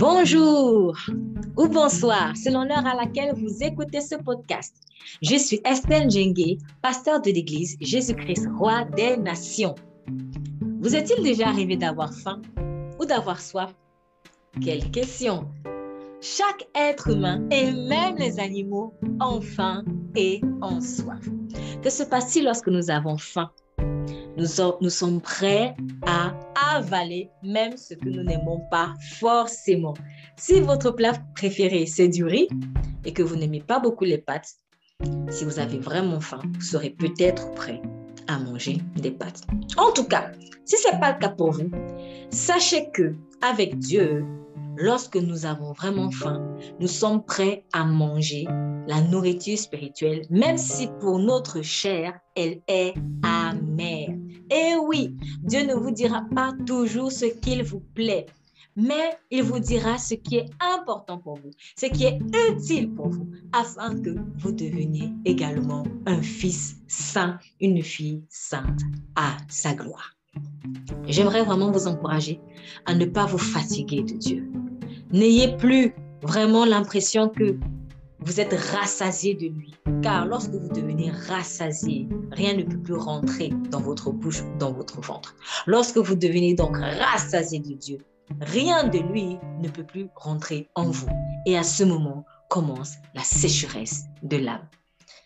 Bonjour ou bonsoir, selon l'heure à laquelle vous écoutez ce podcast. Je suis Estelle Djengue, pasteur de l'Église Jésus-Christ, roi des nations. Vous est-il déjà arrivé d'avoir faim ou d'avoir soif? Quelle question Chaque être humain et même les animaux ont faim et ont soif. Que se passe-t-il lorsque nous avons faim nous, sommes prêts à avaler même ce que nous n'aimons pas forcément. Si votre plat préféré, c'est du riz et que vous n'aimez pas beaucoup les pâtes, si vous avez vraiment faim, vous serez peut-être prêt à manger des pâtes. En tout cas, si ce n'est pas le cas pour vous, sachez que avec Dieu, lorsque nous avons vraiment faim, nous sommes prêts à manger la nourriture spirituelle, même si pour notre chair, elle est amère. Et oui, Dieu ne vous dira pas toujours ce qu'il vous plaît, mais il vous dira ce qui est important pour vous, ce qui est utile pour vous, afin que vous deveniez également un fils saint, une fille sainte à sa gloire. J'aimerais vraiment vous encourager à ne pas vous fatiguer de Dieu. N'ayez plus vraiment l'impression que vous êtes rassasié de lui. Car lorsque vous devenez rassasié, rien ne peut plus rentrer dans votre bouche, dans votre ventre. Lorsque vous devenez donc rassasié de Dieu, rien de lui ne peut plus rentrer en vous. Et à ce moment commence la sécheresse de l'âme.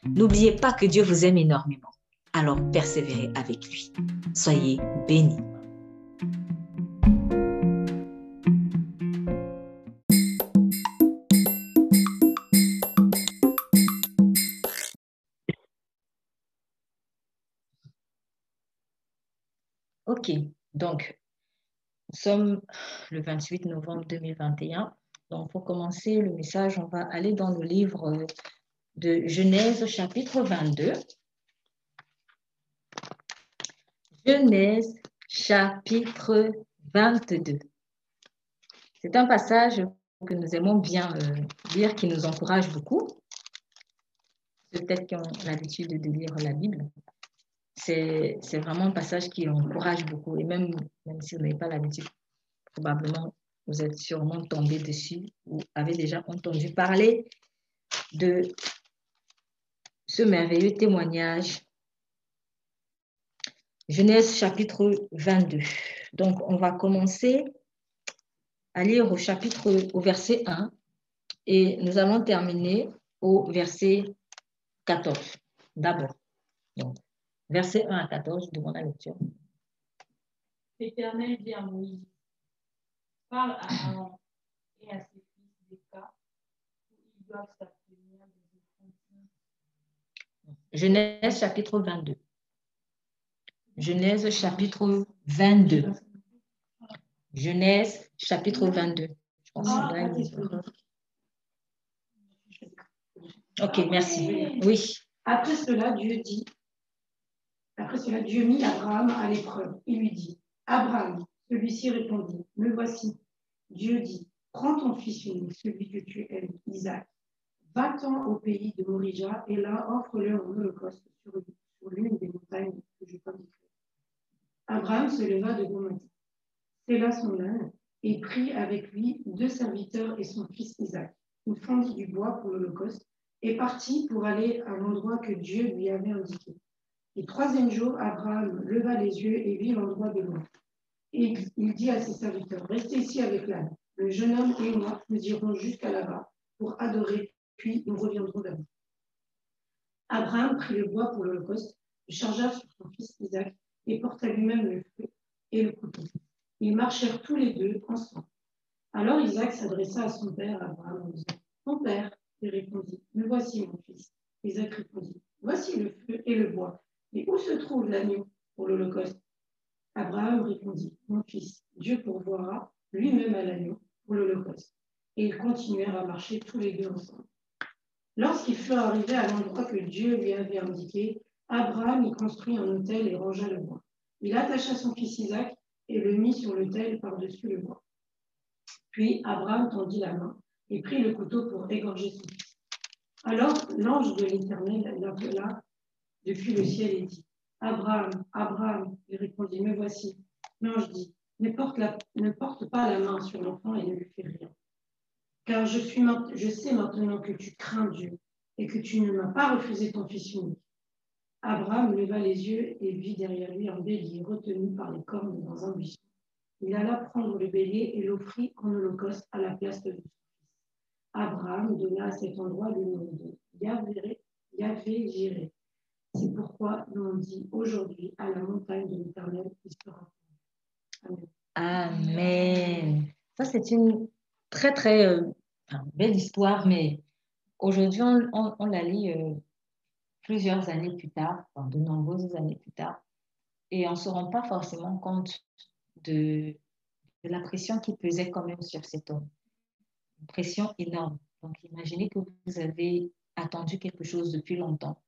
N'oubliez pas que Dieu vous aime énormément. Alors persévérez avec lui. Soyez bénis. Ok, donc nous sommes le 28 novembre 2021. Donc pour commencer le message, on va aller dans le livre de Genèse chapitre 22. Genèse chapitre 22. C'est un passage que nous aimons bien euh, lire, qui nous encourage beaucoup. Peut-être qu'ils ont l'habitude de lire la Bible c'est vraiment un passage qui encourage beaucoup. Et même, même si vous n'avez pas l'habitude, probablement, vous êtes sûrement tombé dessus ou avez déjà entendu parler de ce merveilleux témoignage. Genèse chapitre 22. Donc, on va commencer à lire au chapitre, au verset 1 et nous allons terminer au verset 14 d'abord. Verset 1 à 14, de la lecture. L'Éternel dit à Moïse, parle à Aaron et à ses fils des cas où ils doivent s'abstenir des offrandes. Genèse chapitre 22. Genèse chapitre 22. Genèse chapitre 22. Je pense que Ok, merci. Oui. Après cela, Dieu dit après cela, Dieu mit Abraham à l'épreuve. Il lui dit, Abraham, celui-ci répondit, me voici. Dieu dit, prends ton fils unique, celui que tu aimes, Isaac, va-t'en au pays de Morija et là offre-le en holocauste sur, l'une des montagnes que je t'indiquerai. Abraham se leva de bon matin, là son âne et prit avec lui deux serviteurs et son fils Isaac. Il fondit du bois pour l'holocauste et partit pour aller à l'endroit que Dieu lui avait indiqué. Le troisième jour, Abraham leva les yeux et vit l'endroit de loin. Et il dit à ses serviteurs, restez ici avec l'âne. Le jeune homme et moi, nous irons jusqu'à là-bas pour adorer, puis nous reviendrons d'abord. Abraham prit le bois pour l'Holocauste, le chargea sur son fils Isaac et porta lui-même le feu et le couteau. Ils marchèrent tous les deux ensemble. Alors Isaac s'adressa à son père, Abraham, en disant Mon père, il répondit Me voici, mon fils. Isaac répondit Voici le feu et le bois mais où se trouve l'agneau pour l'Holocauste? Abraham répondit, Mon fils, Dieu pourvoira lui-même à l'agneau pour l'Holocauste. Et ils continuèrent à marcher tous les deux ensemble. Lorsqu'ils furent arrivés à l'endroit que Dieu lui avait indiqué, Abraham y construit un autel et rangea le bois. Il attacha son fils Isaac et le mit sur l'autel par-dessus le bois. Puis Abraham tendit la main et prit le couteau pour égorger son fils. Alors l'ange de l'Éternel l'appela depuis le ciel et dit Abraham, Abraham, il répondit Me voici. L'ange dit ne porte, ne porte pas la main sur l'enfant et ne lui fais rien. Car je, suis, je sais maintenant que tu crains Dieu et que tu ne m'as pas refusé ton fils unique. Abraham leva les yeux et vit derrière lui un bélier retenu par les cornes dans un buisson. Il alla prendre le bélier et l'offrit en holocauste à la place de son. Abraham donna à cet endroit le nom de Yahvé Jiré. C'est pourquoi l'on dit aujourd'hui à la montagne de l'Éternel, sera. Amen. Amen. Ça, c'est une très, très euh, belle histoire, mais aujourd'hui, on, la lit euh, plusieurs années plus tard, de nombreuses années plus tard, et on ne se rend pas forcément compte de, de, la pression qui pesait quand même sur cet homme. Une pression énorme. Donc, imaginez que vous avez attendu quelque chose depuis longtemps.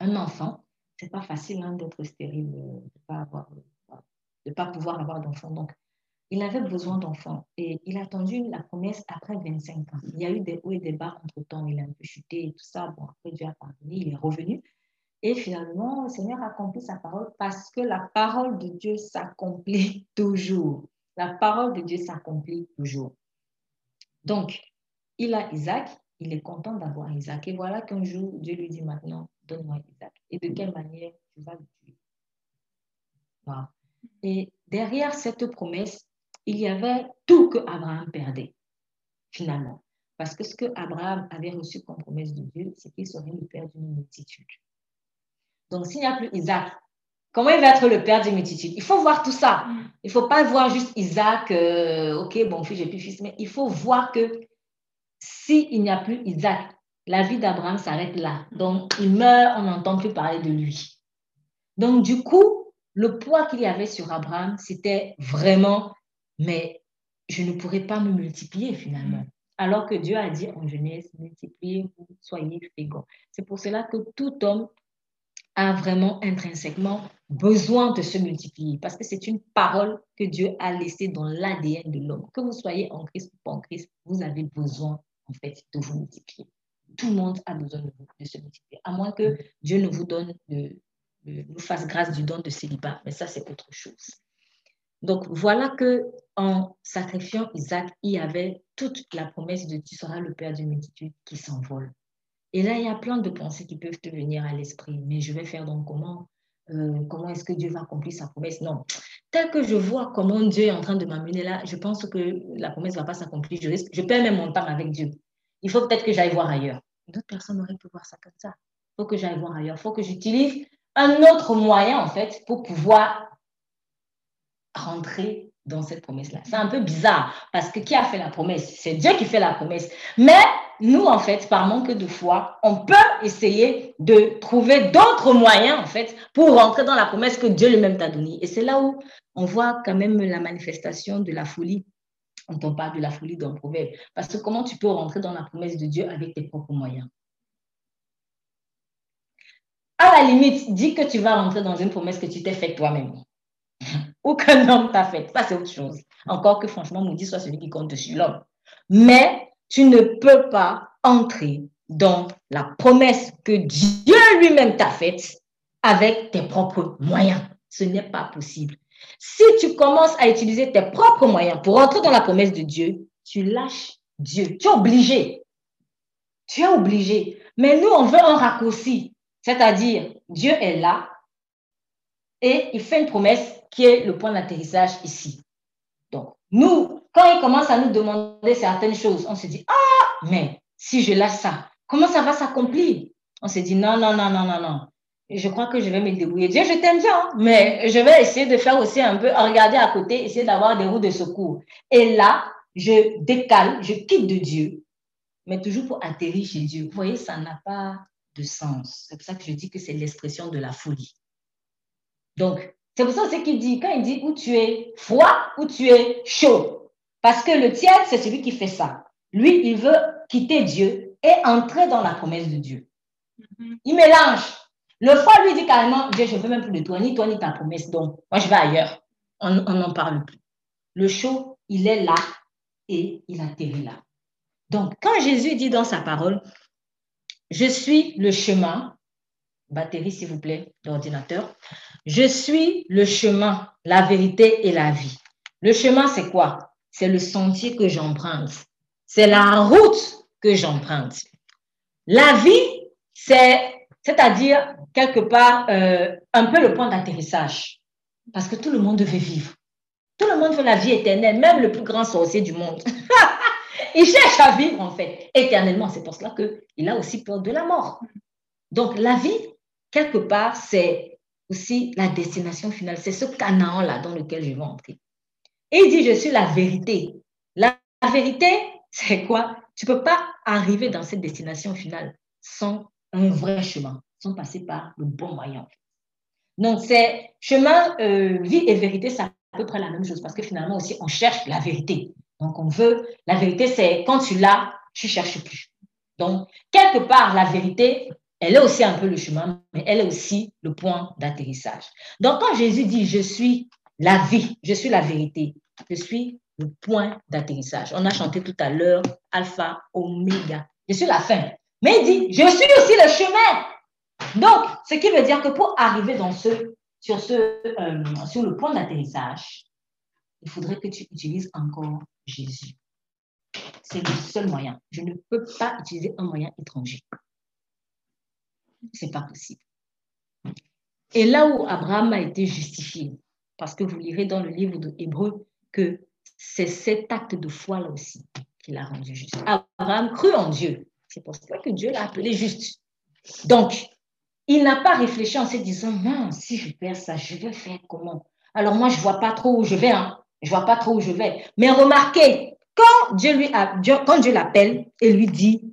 Un enfant, c'est pas facile hein, d'être stérile, euh, de pas avoir, pas pouvoir avoir d'enfant. Donc, il avait besoin d'enfants et il a attendu la promesse après 25 ans. Il y a eu des hauts et des bas entre temps. Il a un peu chuté et tout ça. Bon, après Dieu a pardonné, il est revenu. Et finalement, le Seigneur a accompli sa parole parce que la parole de Dieu s'accomplit toujours. La parole de Dieu s'accomplit toujours. Donc, il a Isaac, il est content d'avoir Isaac. Et voilà qu'un jour, Dieu lui dit maintenant, donne-moi Isaac. Et de quelle manière tu vas le tuer? Et derrière cette promesse, il y avait tout que Abraham perdait, finalement. Parce que ce que Abraham avait reçu comme promesse de Dieu, c'est qu'il serait le père d'une multitude. Donc, s'il n'y a plus Isaac, comment il va être le père d'une multitude? Il faut voir tout ça. Il ne faut pas voir juste Isaac, euh, ok, bon fils, j'ai plus fils, mais il faut voir que s'il n'y a plus Isaac, la vie d'Abraham s'arrête là. Donc, il meurt, on n'entend plus parler de lui. Donc, du coup, le poids qu'il y avait sur Abraham, c'était vraiment mais je ne pourrais pas me multiplier finalement. Alors que Dieu a dit en Genèse, multipliez-vous, soyez féconds. C'est pour cela que tout homme a vraiment intrinsèquement besoin de se multiplier parce que c'est une parole que Dieu a laissée dans l'ADN de l'homme. Que vous soyez en Christ ou pas en Christ, vous avez besoin en fait de vous multiplier. Tout le monde a besoin de, se multiplier, à moins que Dieu ne vous donne, de, nous fasse grâce du don de célibat, mais ça c'est autre chose. Donc voilà que en sacrifiant Isaac, il y avait toute la promesse de tu seras le père d'une multitude qui s'envole. Et là, il y a plein de pensées qui peuvent te venir à l'esprit. Mais je vais faire donc comment euh, Comment est-ce que Dieu va accomplir sa promesse? Non. Tel que je vois comment Dieu est en train de m'amener là, je pense que la promesse ne va pas s'accomplir. Je, je perds même mon temps avec Dieu. Il faut peut-être que j'aille voir ailleurs. D'autres personnes auraient pu voir ça comme ça. Il faut que j'aille voir ailleurs. Il faut que j'utilise un autre moyen, en fait, pour pouvoir rentrer dans cette promesse-là. C'est un peu bizarre parce que qui a fait la promesse? C'est Dieu qui fait la promesse. Mais nous, en fait, par manque de foi, on peut essayer de trouver d'autres moyens, en fait, pour rentrer dans la promesse que Dieu lui-même t'a donnée. Et c'est là où on voit quand même la manifestation de la folie. On on parle de la folie d'un proverbe. Parce que comment tu peux rentrer dans la promesse de Dieu avec tes propres moyens? À la limite, dis que tu vas rentrer dans une promesse que tu t'es faite toi-même aucun homme t'a fait. Ça, c'est autre chose. Encore que, franchement, maudit soit celui qui compte sur l'homme. Mais tu ne peux pas entrer dans la promesse que Dieu lui-même t'a faite avec tes propres moyens. Ce n'est pas possible. Si tu commences à utiliser tes propres moyens pour entrer dans la promesse de Dieu, tu lâches Dieu. Tu es obligé. Tu es obligé. Mais nous, on veut un raccourci. C'est-à-dire, Dieu est là et il fait une promesse qui est le point d'atterrissage ici. Donc, nous, quand il commence à nous demander certaines choses, on se dit, ah, mais si je lâche ça, comment ça va s'accomplir? On se dit, non, non, non, non, non, non. Je crois que je vais me débrouiller. Dieu, je t'aime bien, mais je vais essayer de faire aussi un peu, regarder à côté, essayer d'avoir des roues de secours. Et là, je décale, je quitte de Dieu, mais toujours pour atterrir chez Dieu. Vous voyez, ça n'a pas de sens. C'est pour ça que je dis que c'est l'expression de la folie. Donc, c'est pour ça qu'il dit, quand il dit où tu es froid, où tu es chaud. Parce que le tiers, c'est celui qui fait ça. Lui, il veut quitter Dieu et entrer dans la promesse de Dieu. Mm-hmm. Il mélange. Le froid lui dit carrément, Dieu, je ne veux même plus de toi, ni toi, ni ta promesse. Donc, moi, je vais ailleurs. On n'en parle plus. Le chaud, il est là et il atterrit là. Donc, quand Jésus dit dans sa parole, je suis le chemin, batterie s'il vous plaît, l'ordinateur, je suis le chemin, la vérité et la vie. Le chemin, c'est quoi? C'est le sentier que j'emprunte. c'est la route que j'emprunte. La vie, c'est, c'est-à-dire quelque part euh, un peu le point d'atterrissage, parce que tout le monde veut vivre. Tout le monde veut la vie éternelle, même le plus grand sorcier du monde. il cherche à vivre en fait éternellement. C'est pour cela qu'il a aussi peur de la mort. Donc la vie, quelque part, c'est aussi la destination finale. C'est ce Canaan-là dans lequel je vais entrer. Et il dit, je suis la vérité. La, vérité, c'est quoi? Tu ne peux pas arriver dans cette destination finale sans un vrai chemin, sans passer par le bon moyen. Donc, c'est chemin, euh, vie et vérité, c'est à peu près la même chose parce que finalement aussi, on cherche la vérité. Donc, on veut, la vérité, c'est quand tu l'as, tu cherches plus. Donc, quelque part, la vérité, elle est aussi un peu le chemin, mais elle est aussi le point d'atterrissage. Donc, quand Jésus dit, je suis la vie, je suis la vérité, je suis le point d'atterrissage. On a chanté tout à l'heure, alpha, oméga. Je suis la fin. Mais il dit, je suis aussi le chemin. Donc, ce qui veut dire que pour arriver sur, euh, sur le point d'atterrissage, il faudrait que tu utilises encore Jésus. C'est le seul moyen. Je ne peux pas utiliser un moyen étranger. Ce n'est pas possible. Et là où Abraham a été justifié, parce que vous lirez dans le livre de Hébreu que c'est cet acte de foi là aussi qui l'a rendu juste. Abraham crut en Dieu. C'est pour cela que Dieu l'a appelé juste. Donc, il n'a pas réfléchi en se disant, non, si je perds ça, je vais faire comment? Alors moi, je ne vois pas trop où je vais. Hein. Je vois pas trop où je vais. Mais remarquez, quand Dieu lui a, quand Dieu l'appelle et lui dit,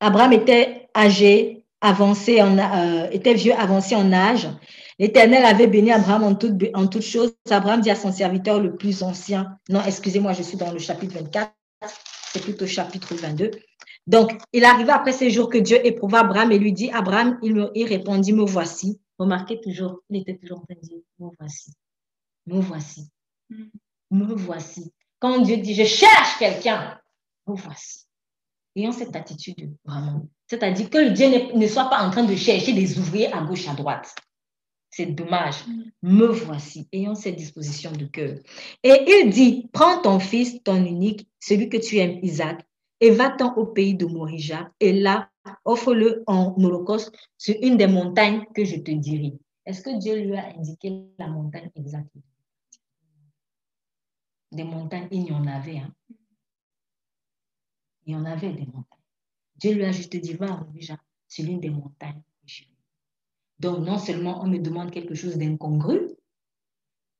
Abraham était âgé, avancé en, euh, était vieux, avancé en âge. L'Éternel avait béni Abraham en toutes toute choses. Abraham dit à son serviteur le plus ancien, non, excusez-moi, je suis dans le chapitre 24, c'est plutôt chapitre 22. Donc, il arriva après ces jours que Dieu éprouva Abraham et lui dit, Abraham, il, me, répondit, me voici. Remarquez toujours, il était toujours en train de dire, me voici, me voici. Me voici. Quand Dieu dit, je cherche quelqu'un, me voici. Ayons cette attitude, vraiment. C'est-à-dire que Dieu ne, soit pas en train de chercher des ouvriers à gauche, à droite. C'est dommage. Mm. Me voici. Ayons cette disposition de cœur. Et il dit, prends ton fils, ton unique, celui que tu aimes, Isaac, et va-t'en au pays de Morija, et là, offre-le en holocauste sur une des montagnes que je te dirai. Est-ce que Dieu lui a indiqué la montagne exacte? Des montagnes, il y en avait. Hein. Il y en avait des montagnes. Dieu lui a juste dit, va, déjà, c'est l'une des montagnes. Donc, non seulement on me demande quelque chose d'incongru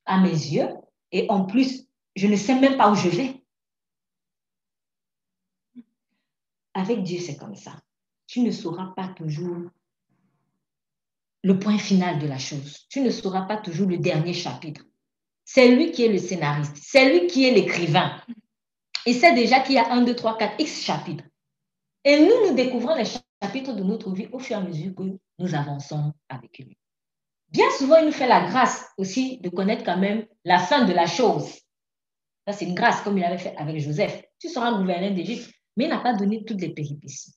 à mes yeux, et en plus, je ne sais même pas où je vais. Avec Dieu, c'est comme ça. Tu ne sauras pas toujours le point final de la chose. Tu ne sauras pas toujours le dernier chapitre. C'est lui qui est le scénariste, c'est lui qui est l'écrivain. Il sait déjà qu'il y a un, deux, trois, quatre, X chapitres. Et nous, nous découvrons les chapitres de notre vie au fur et à mesure que nous avançons avec lui. Bien souvent, il nous fait la grâce aussi de connaître quand même la fin de la chose. Ça, c'est une grâce, comme il avait fait avec Joseph. Tu seras gouverneur d'Égypte, mais il n'a pas donné toutes les péripéties.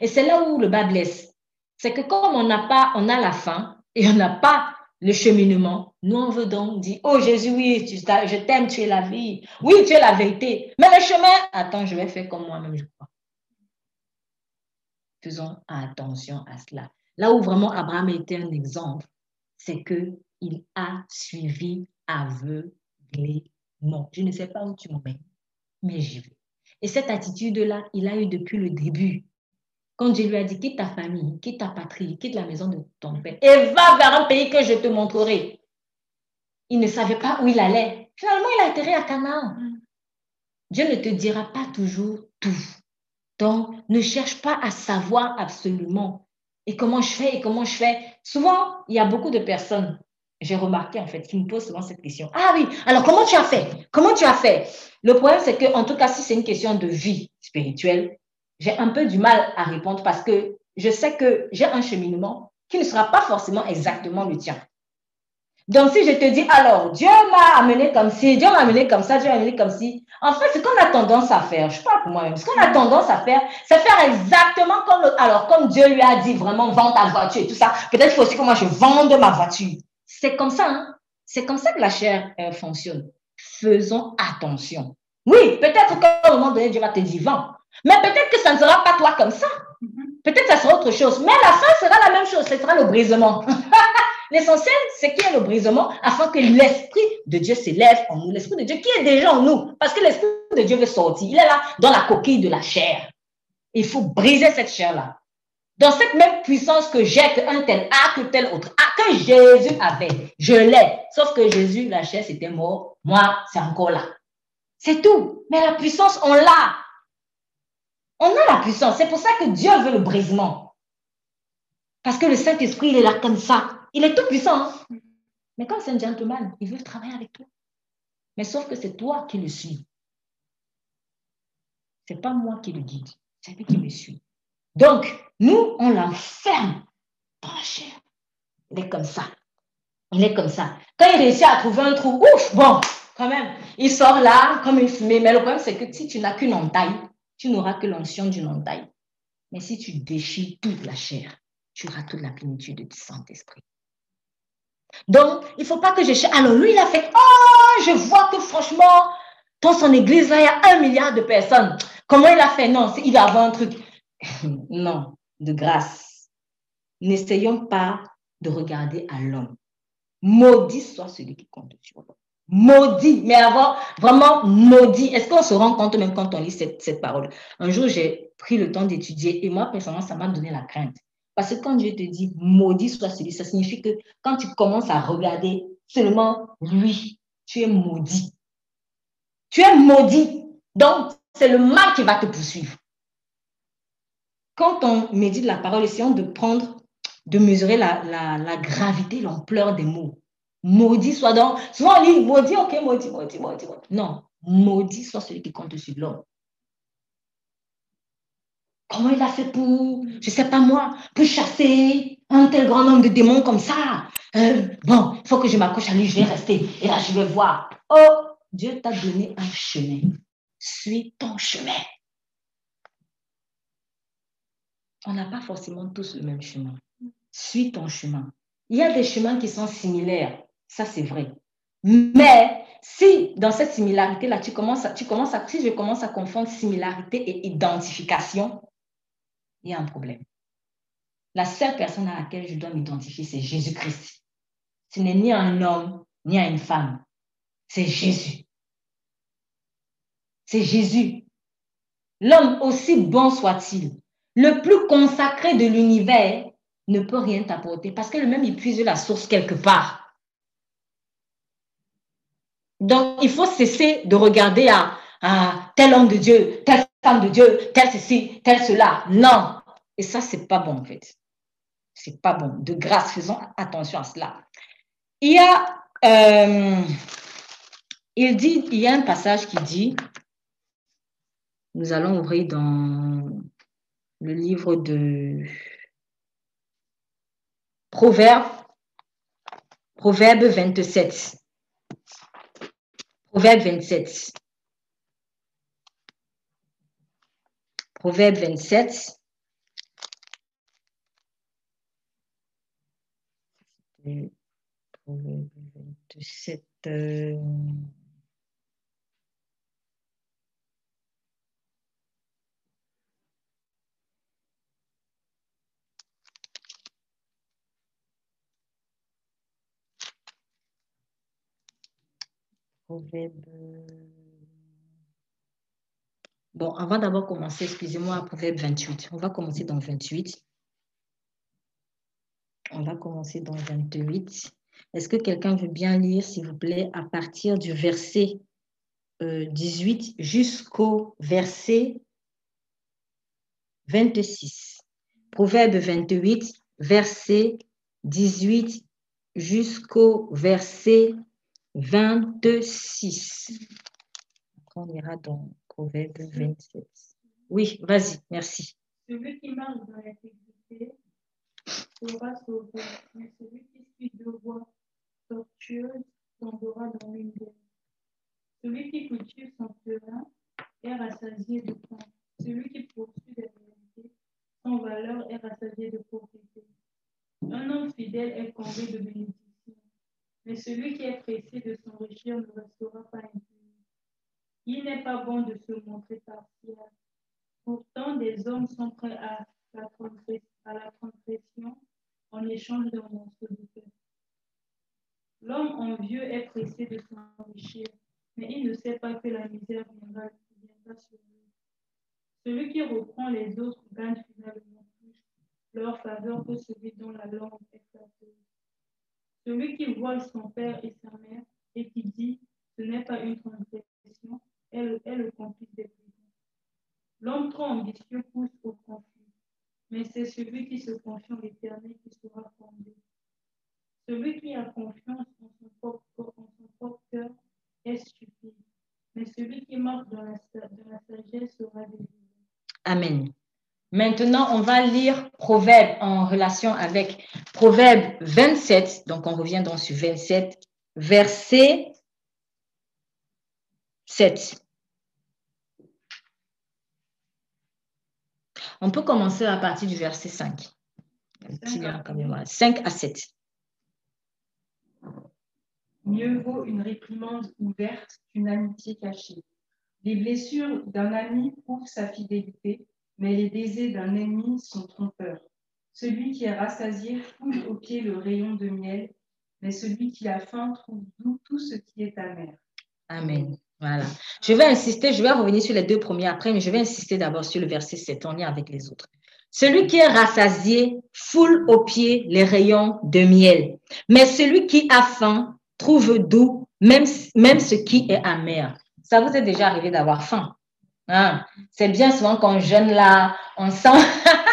Et c'est là où le bas blesse. C'est que comme on n'a pas, on a la fin et on n'a pas le cheminement. Nous, on veut donc dire, oh Jésus, oui, je t'aime, tu es la vie. Oui, tu es la vérité. Mais le chemin, attends, je vais faire comme moi-même, je crois. Faisons attention à cela. Là où vraiment Abraham était un exemple, c'est qu'il a suivi aveuglément. Je ne sais pas où tu m'emmènes, mais j'y vais. Et cette attitude-là, il a eu depuis le début. Quand Dieu lui a dit, quitte ta famille, quitte ta patrie, quitte la maison de ton père et va vers un pays que je te montrerai. Il ne savait pas où il allait. Finalement, il a atterri à Canaan. Dieu ne te dira pas toujours tout. Donc, ne cherche pas à savoir absolument. Et comment je fais, et comment je fais? Souvent, il y a beaucoup de personnes, j'ai remarqué en fait, qui me posent souvent cette question. Ah oui, alors comment tu as fait? Comment tu as fait? Le problème, c'est que, en tout cas, si c'est une question de vie spirituelle, j'ai un peu du mal à répondre parce que je sais que j'ai un cheminement qui ne sera pas forcément exactement le tien. Donc, si je te dis, alors, Dieu m'a amené comme ci, Dieu m'a amené comme ça, Dieu m'a amené comme ci, en fait, ce qu'on a tendance à faire, je pas pour moi-même, ce qu'on a tendance à faire, c'est faire exactement comme, alors, comme Dieu lui a dit vraiment, vends ta voiture et tout ça. Peut-être faut aussi que moi, je vende ma voiture. C'est comme ça, hein? C'est comme ça que la chair fonctionne. Faisons attention. Oui, peut-être qu'à un moment donné, Dieu va te dire, vent. Mais peut-être que ça ne sera pas toi comme ça. Peut-être que ça sera autre chose. Mais la fin sera la même chose. Ce sera le brisement. L'essentiel, c'est qu'il y ait le brisement afin que l'Esprit de Dieu s'élève en nous. L'Esprit de Dieu qui est déjà en nous. Parce que l'Esprit de Dieu veut sortir. Il est là dans la coquille de la chair. Il faut briser cette chair-là. Dans cette même puissance que j'ai, qu'un tel a, que tel autre a, que Jésus avait, je l'ai. Sauf que Jésus, la chair, c'était mort. Moi, c'est encore là. C'est tout. Mais la puissance, on l'a. On a la puissance. C'est pour ça que Dieu veut le brisement. Parce que le Saint-Esprit, il est là comme ça. Il est tout puissant. Hein. Mais comme c'est un gentleman, il veut travailler avec toi. Mais sauf que c'est toi qui le suis. C'est pas moi qui le guide. C'est lui qui me suit. Donc, nous, on l'enferme dans la chair. Il est comme ça. Il est comme ça. Quand il réussit à trouver un trou, ouf, bon, quand même, il sort là comme une fumée. Mais le problème, c'est que si tu n'as qu'une entaille, tu n'auras que l'onction d'une entaille. Mais si tu déchires toute la chair, tu auras toute la plénitude du Saint-Esprit. Donc, il ne faut pas que je cherche. Alors, lui, il a fait, oh, je vois que franchement, dans son église, il y a un milliard de personnes. Comment il a fait? Non, il a avoir un truc. non, de grâce. N'essayons pas de regarder à l'homme. Maudit soit celui qui compte. Maudit, mais avoir vraiment maudit. Est-ce qu'on se rend compte même quand on lit cette parole? Un jour, j'ai pris le temps d'étudier et moi, personnellement, ça m'a donné la crainte. Parce que quand Dieu te dit maudit soit celui, ça signifie que quand tu commences à regarder seulement lui, tu es maudit. Tu es maudit. Donc, c'est le mal qui va te poursuivre. Quand on médite la parole, essayons de prendre, de mesurer la, gravité, l'ampleur des mots. Maudit soit donc. Souvent on lit maudit, ok, maudit, maudit, maudit. Non, maudit soit celui qui compte sur l'homme. Comment il a fait pour, je ne sais pas moi, pour chasser un tel grand nombre de démons comme ça? Euh, Bon, il faut que je m'accroche à lui, je vais rester. Et là, je vais voir. Oh, Dieu t'a donné un chemin. Suis ton chemin. On n'a pas forcément tous le même chemin. Suis ton chemin. Il y a des chemins qui sont similaires. Ça, c'est vrai. Mais si dans cette similarité-là, tu commences, tu commences à, si je commence à confondre similarité et identification, il y a un problème. La seule personne à laquelle je dois m'identifier, c'est Jésus-Christ. Ce n'est ni un homme, ni une femme. C'est Jésus. C'est Jésus. L'homme, aussi bon soit-il, le plus consacré de l'univers, ne peut rien t'apporter parce que lui-même, il puise la source quelque part. Donc, il faut cesser de regarder à, tel homme de Dieu, de Dieu, tel ceci, tel cela. Non. Et ça, c'est pas bon, en fait. C'est pas bon. De grâce, faisons attention à cela. Il y a, euh, il dit, il y a un passage qui dit, nous allons ouvrir dans le livre de Proverbe, Proverbe 27. Proverbe 27. Proverbe 27. Proverbe 27. Proverbe. Bon, avant d'abord commencer, excusez-moi, Proverbe 28. On va commencer dans 28. On va commencer dans 28. Est-ce que quelqu'un veut bien lire, s'il vous plaît, à partir du verset 18 euh, jusqu'au verset 26. Proverbe 28, verset 18 jusqu'au verset 26. On ira dans Proverbe 27. Oui, vas-y, merci. Celui qui marche dans l'intégrité sera sauvé, mais celui qui suit de voies tortueuses tombera dans l'une Celui qui cultive son terrain est rassasié de pain. Celui qui poursuit la vérité, son valeur est rassasié de pauvreté. Un homme fidèle est comblé de bénédictions mais celui qui est pressé de s'enrichir ne restera pas impuni. Il n'est pas bon de se montrer partiel. Pourtant, des hommes sont prêts à la, transgression en échange d'un morceau de pain. L'homme envieux est pressé de s'enrichir, mais il ne sait pas que la misère viendra, viendra sur lui. Celui qui reprend les autres gagne finalement plus leur faveur que celui dont la langue est flatteuse. Celui qui voit son père et sa mère et qui dit ce n'est pas une transgression, est le, est des brigands. L'homme trop ambitieux pousse au conflit, mais c'est celui qui se confie en l'éternel qui sera fondé. Celui qui a confiance en son propre, cœur est stupide, mais celui qui marche dans la, sagesse sera délivré. Amen. Maintenant, on va lire Proverbe en relation avec Proverbe 27. Donc, on revient dans sur 27, verset 7. On peut commencer à partir du verset 5. 5 à 7. Mieux vaut une réprimande ouverte qu'une amitié cachée. Les blessures d'un ami prouvent sa fidélité, mais les baisers d'un ennemi sont trompeurs. Celui qui est rassasié foule au pied le rayon de miel, mais celui qui a faim trouve doux tout ce qui est amer. Amen. Voilà. Je vais insister, je vais revenir sur les deux premiers après, mais je vais insister d'abord sur le verset 7 en lien avec les autres. Celui qui est rassasié foule au pied les rayons de miel, mais celui qui a faim trouve doux même, même ce qui est amer. Ça vous est déjà arrivé d'avoir faim Hein? C'est bien souvent qu'on jeûne là, on sent,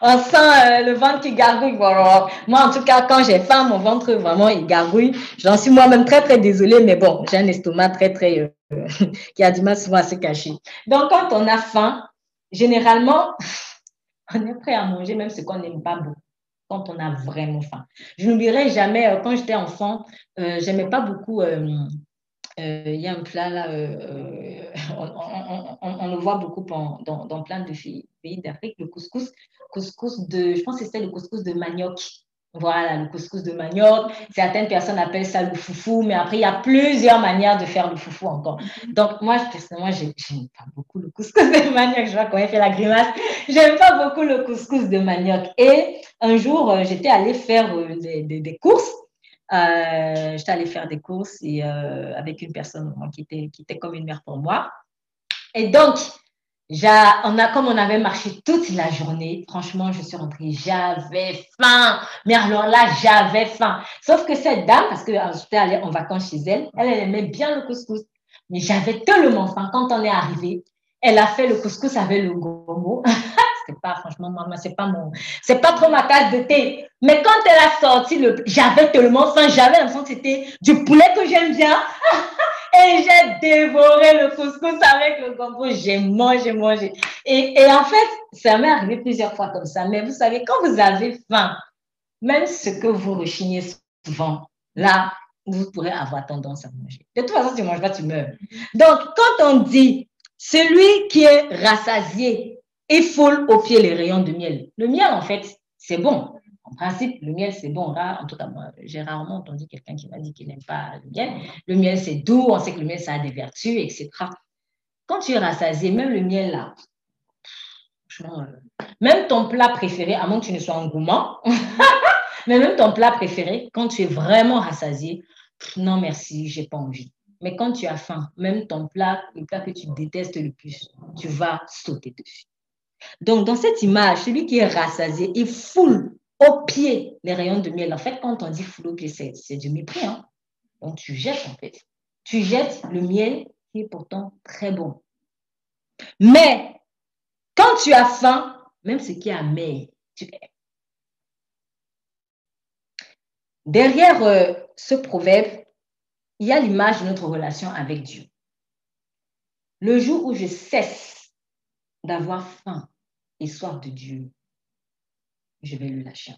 on sent euh, le ventre qui gargouille. Moi, en tout cas, quand j'ai faim, mon ventre vraiment il gargouille. J'en suis moi-même très, très désolée, mais bon, j'ai un estomac très, très euh, qui a du mal souvent à se cacher. Donc, quand on a faim, généralement, on est prêt à manger même ce qu'on n'aime pas beaucoup quand on a vraiment faim. Je n'oublierai jamais, euh, quand j'étais enfant, j'aimais pas beaucoup il y a un plat là, euh, euh, on, le voit beaucoup dans, plein de pays d'Afrique, le couscous, couscous de, je pense que c'était le couscous de manioc. Voilà, le couscous de manioc. Certaines personnes appellent ça le foufou, mais après, il y a plusieurs manières de faire le foufou encore. Donc, moi, personnellement, j'aime pas beaucoup le couscous de manioc. Je vois quand il fait la grimace. J'aime pas beaucoup le couscous de manioc. Et un jour, j'étais allée faire des courses euh, j'étais allée faire des courses euh, avec une personne qui, était, comme une mère pour moi. Et donc, on a, comme on avait marché toute la journée, franchement, je suis rentrée, j'avais faim. Mais alors là, j'avais faim. Sauf que cette dame, parce que euh, j'étais allée en vacances chez elle, elle, elle aimait bien le couscous. Mais j'avais tellement faim. Quand on est arrivé, elle a fait le couscous avec le gomo. franchement, maman, c'est pas mon, c'est pas trop ma tasse de thé. Mais quand elle a sorti le, j'avais tellement faim, j'avais l'impression que c'était du poulet que j'aime bien. et j'ai dévoré le couscous avec le gombo. J'ai mangé, mangé. Et, et en fait, ça m'est arrivé plusieurs fois comme ça. Mais vous savez, quand vous avez faim, même ce que vous rechignez souvent, là, vous pourrez avoir tendance à manger. De toute façon, tu manges pas, tu meurs. Donc, quand on dit celui qui est rassasié et foule au pied les rayons de miel. Le miel, en fait, c'est bon. En principe, le miel, c'est bon. en tout cas, moi, j'ai rarement entendu quelqu'un qui m'a dit qu'il n'aime pas le miel. Le miel, c'est doux. On sait que le miel, ça a des vertus, etc. Quand tu es rassasié, même le miel, là, euh, même ton plat préféré, à moins que tu ne sois gourmand, mais même ton plat préféré, quand tu es vraiment rassasié, non merci, j'ai pas envie. Mais quand tu as faim, même ton plat, le plat que tu détestes le plus, tu vas sauter dessus. Donc, dans cette image, celui qui est rassasié, il foule au pied les rayons de miel. En fait, quand on dit foule au pied, c'est du mépris. Hein? Donc, tu jettes, en fait. Tu jettes le miel qui est pourtant très bon. Mais, quand tu as faim, même ce qui est amer, tu Derrière euh, ce proverbe, il y a l'image de notre relation avec Dieu. Le jour où je cesse d'avoir faim soif de Dieu, je vais le lâcher.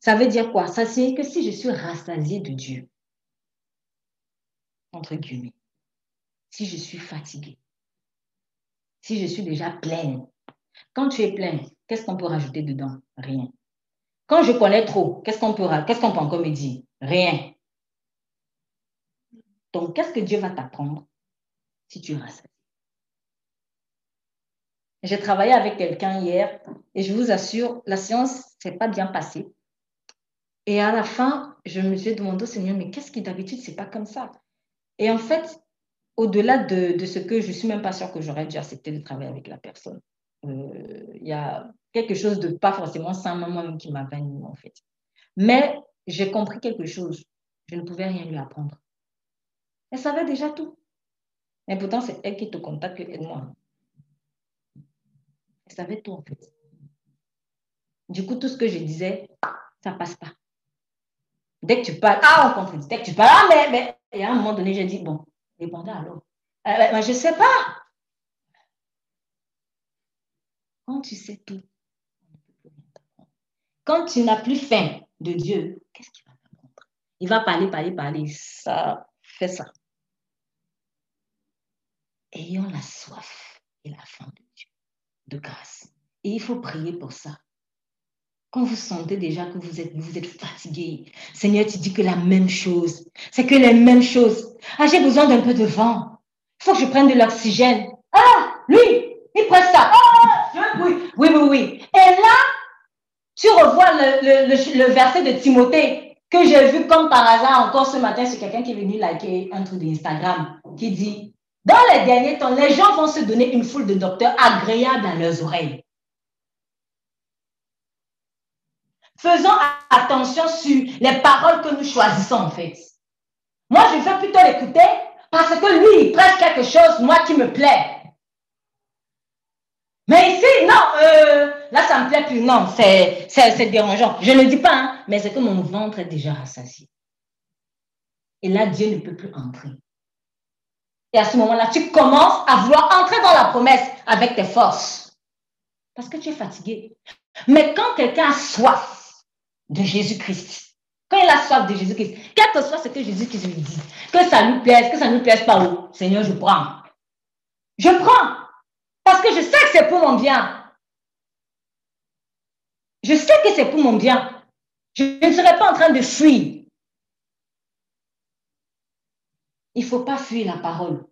Ça veut dire quoi? Ça signifie que si je suis rassasié de Dieu, entre guillemets, si je suis fatiguée, si je suis déjà pleine, quand tu es pleine, qu'est-ce qu'on peut rajouter dedans? Rien. Quand je connais trop, qu'est-ce qu'on peut, qu'est-ce qu'on peut encore me dire? Rien. Donc, qu'est-ce que Dieu va t'apprendre si tu es J'ai travaillé avec quelqu'un hier et je vous assure, la séance s'est pas bien passée. Et à la fin, je me suis demandé au Seigneur, mais qu'est-ce qui d'habitude, c'est pas comme ça? Et en fait, au-delà de, ce que je suis même pas sûre que j'aurais dû accepter de travailler avec la personne, euh, il y a quelque chose de pas forcément sain moi-même qui m'a venu en fait. Mais j'ai compris quelque chose. Je ne pouvais rien lui apprendre. Elle savait déjà tout. Mais pourtant, c'est elle qui te contacte et moi. Elle savait tout en fait. Du coup, tout ce que je disais, ça passe pas. Dès que tu parles, ah, on comprend. Dès que tu parles, ah, mais, mais. Et à un moment donné, j'ai dit, bon, répondez alors. Euh, je ne sais pas. Quand tu sais tout, quand tu n'as plus faim de Dieu, qu'est-ce qu'il va t'apprendre Il va parler, parler, parler. Ça, fait ça. Ayons la soif et la faim de de grâce. Et il faut prier pour ça. Quand vous sentez déjà que vous êtes, vous êtes fatigué, Seigneur, tu dis que la même chose. C'est que les mêmes choses. Ah, j'ai besoin d'un peu de vent. Il faut que je prenne de l'oxygène. Ah, lui, il prend ça. Ah, oui, oui, oui, oui. Et là, tu revois le, le, le, verset de Timothée que j'ai vu comme par hasard encore ce matin c'est quelqu'un qui est venu liker un truc d'Instagram qui dit Dans les derniers temps, les gens vont se donner une foule de docteurs agréables à leurs oreilles. Faisons attention sur les paroles que nous choisissons en fait. Moi, je vais plutôt l'écouter parce que lui, il prêche quelque chose, moi, qui me plaît. Mais ici, non, euh, là, ça me plaît plus. Non, c'est dérangeant. Je ne dis pas, hein, mais c'est que mon ventre est déjà rassasié. Et là, Dieu ne peut plus entrer. Et à ce moment-là, tu commences à vouloir entrer dans la promesse avec tes forces. Parce que tu es fatigué. Mais quand quelqu'un a soif, de Jésus-Christ. Quand il a soif de Jésus-Christ, quel que soit ce que Jésus-Christ lui dit, que ça lui plaise, que ça ne lui plaise pas, oh, Seigneur, je prends. Je prends. Parce que je sais que c'est pour mon bien. Je sais que c'est pour mon bien. Je ne serai pas en train de fuir. Il ne faut pas fuir la parole.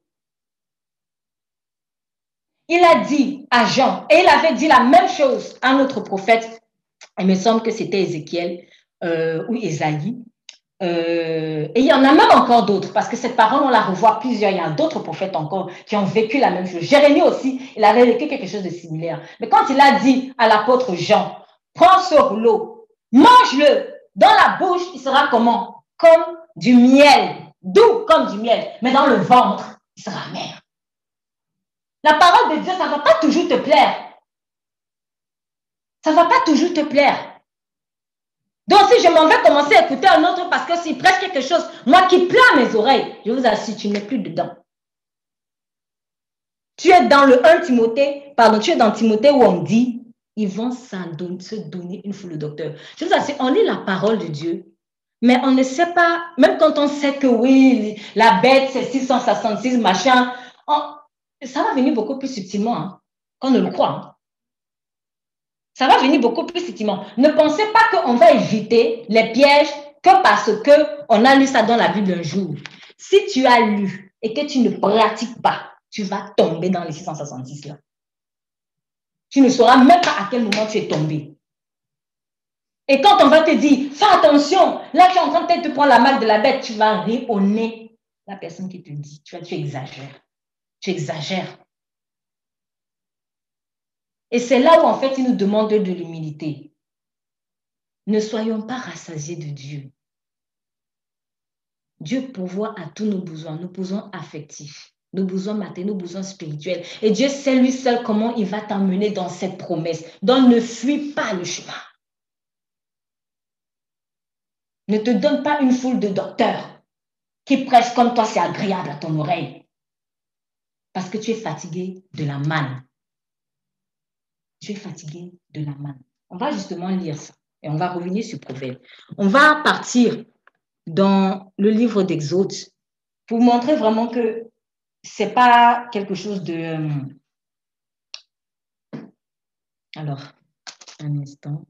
Il a dit à Jean, et il avait dit la même chose à notre prophète il me semble que c'était Ézéchiel euh, ou Ésaïe. Euh, et il y en a même encore d'autres, parce que cette parole, on la revoit plusieurs. Il y a d'autres prophètes encore qui ont vécu la même chose. Jérémie aussi, il avait vécu quelque chose de similaire. Mais quand il a dit à l'apôtre Jean, prends ce rouleau, mange-le, dans la bouche, il sera comment? Comme du miel, doux comme du miel, mais dans le ventre, il sera amer. La parole de Dieu, ça ne va pas toujours te plaire ça ne va pas toujours te plaire. Donc, si je m'en vais commencer à écouter un autre parce que c'est presque quelque chose, moi qui plains mes oreilles, je vous assure, tu n'es plus dedans. Tu es dans le 1 Timothée, pardon, tu es dans Timothée où on dit, ils vont se donner une foule de docteurs. Je vous assure, on lit la parole de Dieu, mais on ne sait pas, même quand on sait que oui, la bête c'est 666, machin, ça va venir beaucoup plus subtilement hein, qu'on ne le croit. Ça va venir beaucoup plus subtilement. Ne pensez pas qu'on va éviter les pièges que parce qu'on a lu ça dans la Bible un jour. Si tu as lu et que tu ne pratiques pas, tu vas tomber dans les 666 là. Tu ne sauras même pas à quel moment tu es tombé. Et quand on va te dire, fais attention, là tu es en train de te prendre la marque de la bête, tu vas rire la personne qui te dit, tu, tu exagères. Tu exagères. Et c'est là où en fait il nous demande de l'humilité. Ne soyons pas rassasiés de Dieu. Dieu pourvoit à tous nos besoins, nos besoins affectifs, nos besoins matériels, nos besoins spirituels. Et Dieu sait lui seul comment il va t'emmener dans cette promesse. Donc ne fuis pas le chemin. Ne te donne pas une foule de docteurs qui prêchent comme toi, c'est agréable à ton oreille. Parce que tu es fatigué de la manne tu es fatigué de la manne. On va justement lire ça et on va revenir sur Proverbe. On va partir dans le livre d'Exode pour montrer vraiment que c'est pas quelque chose de. Euh, alors, un instant.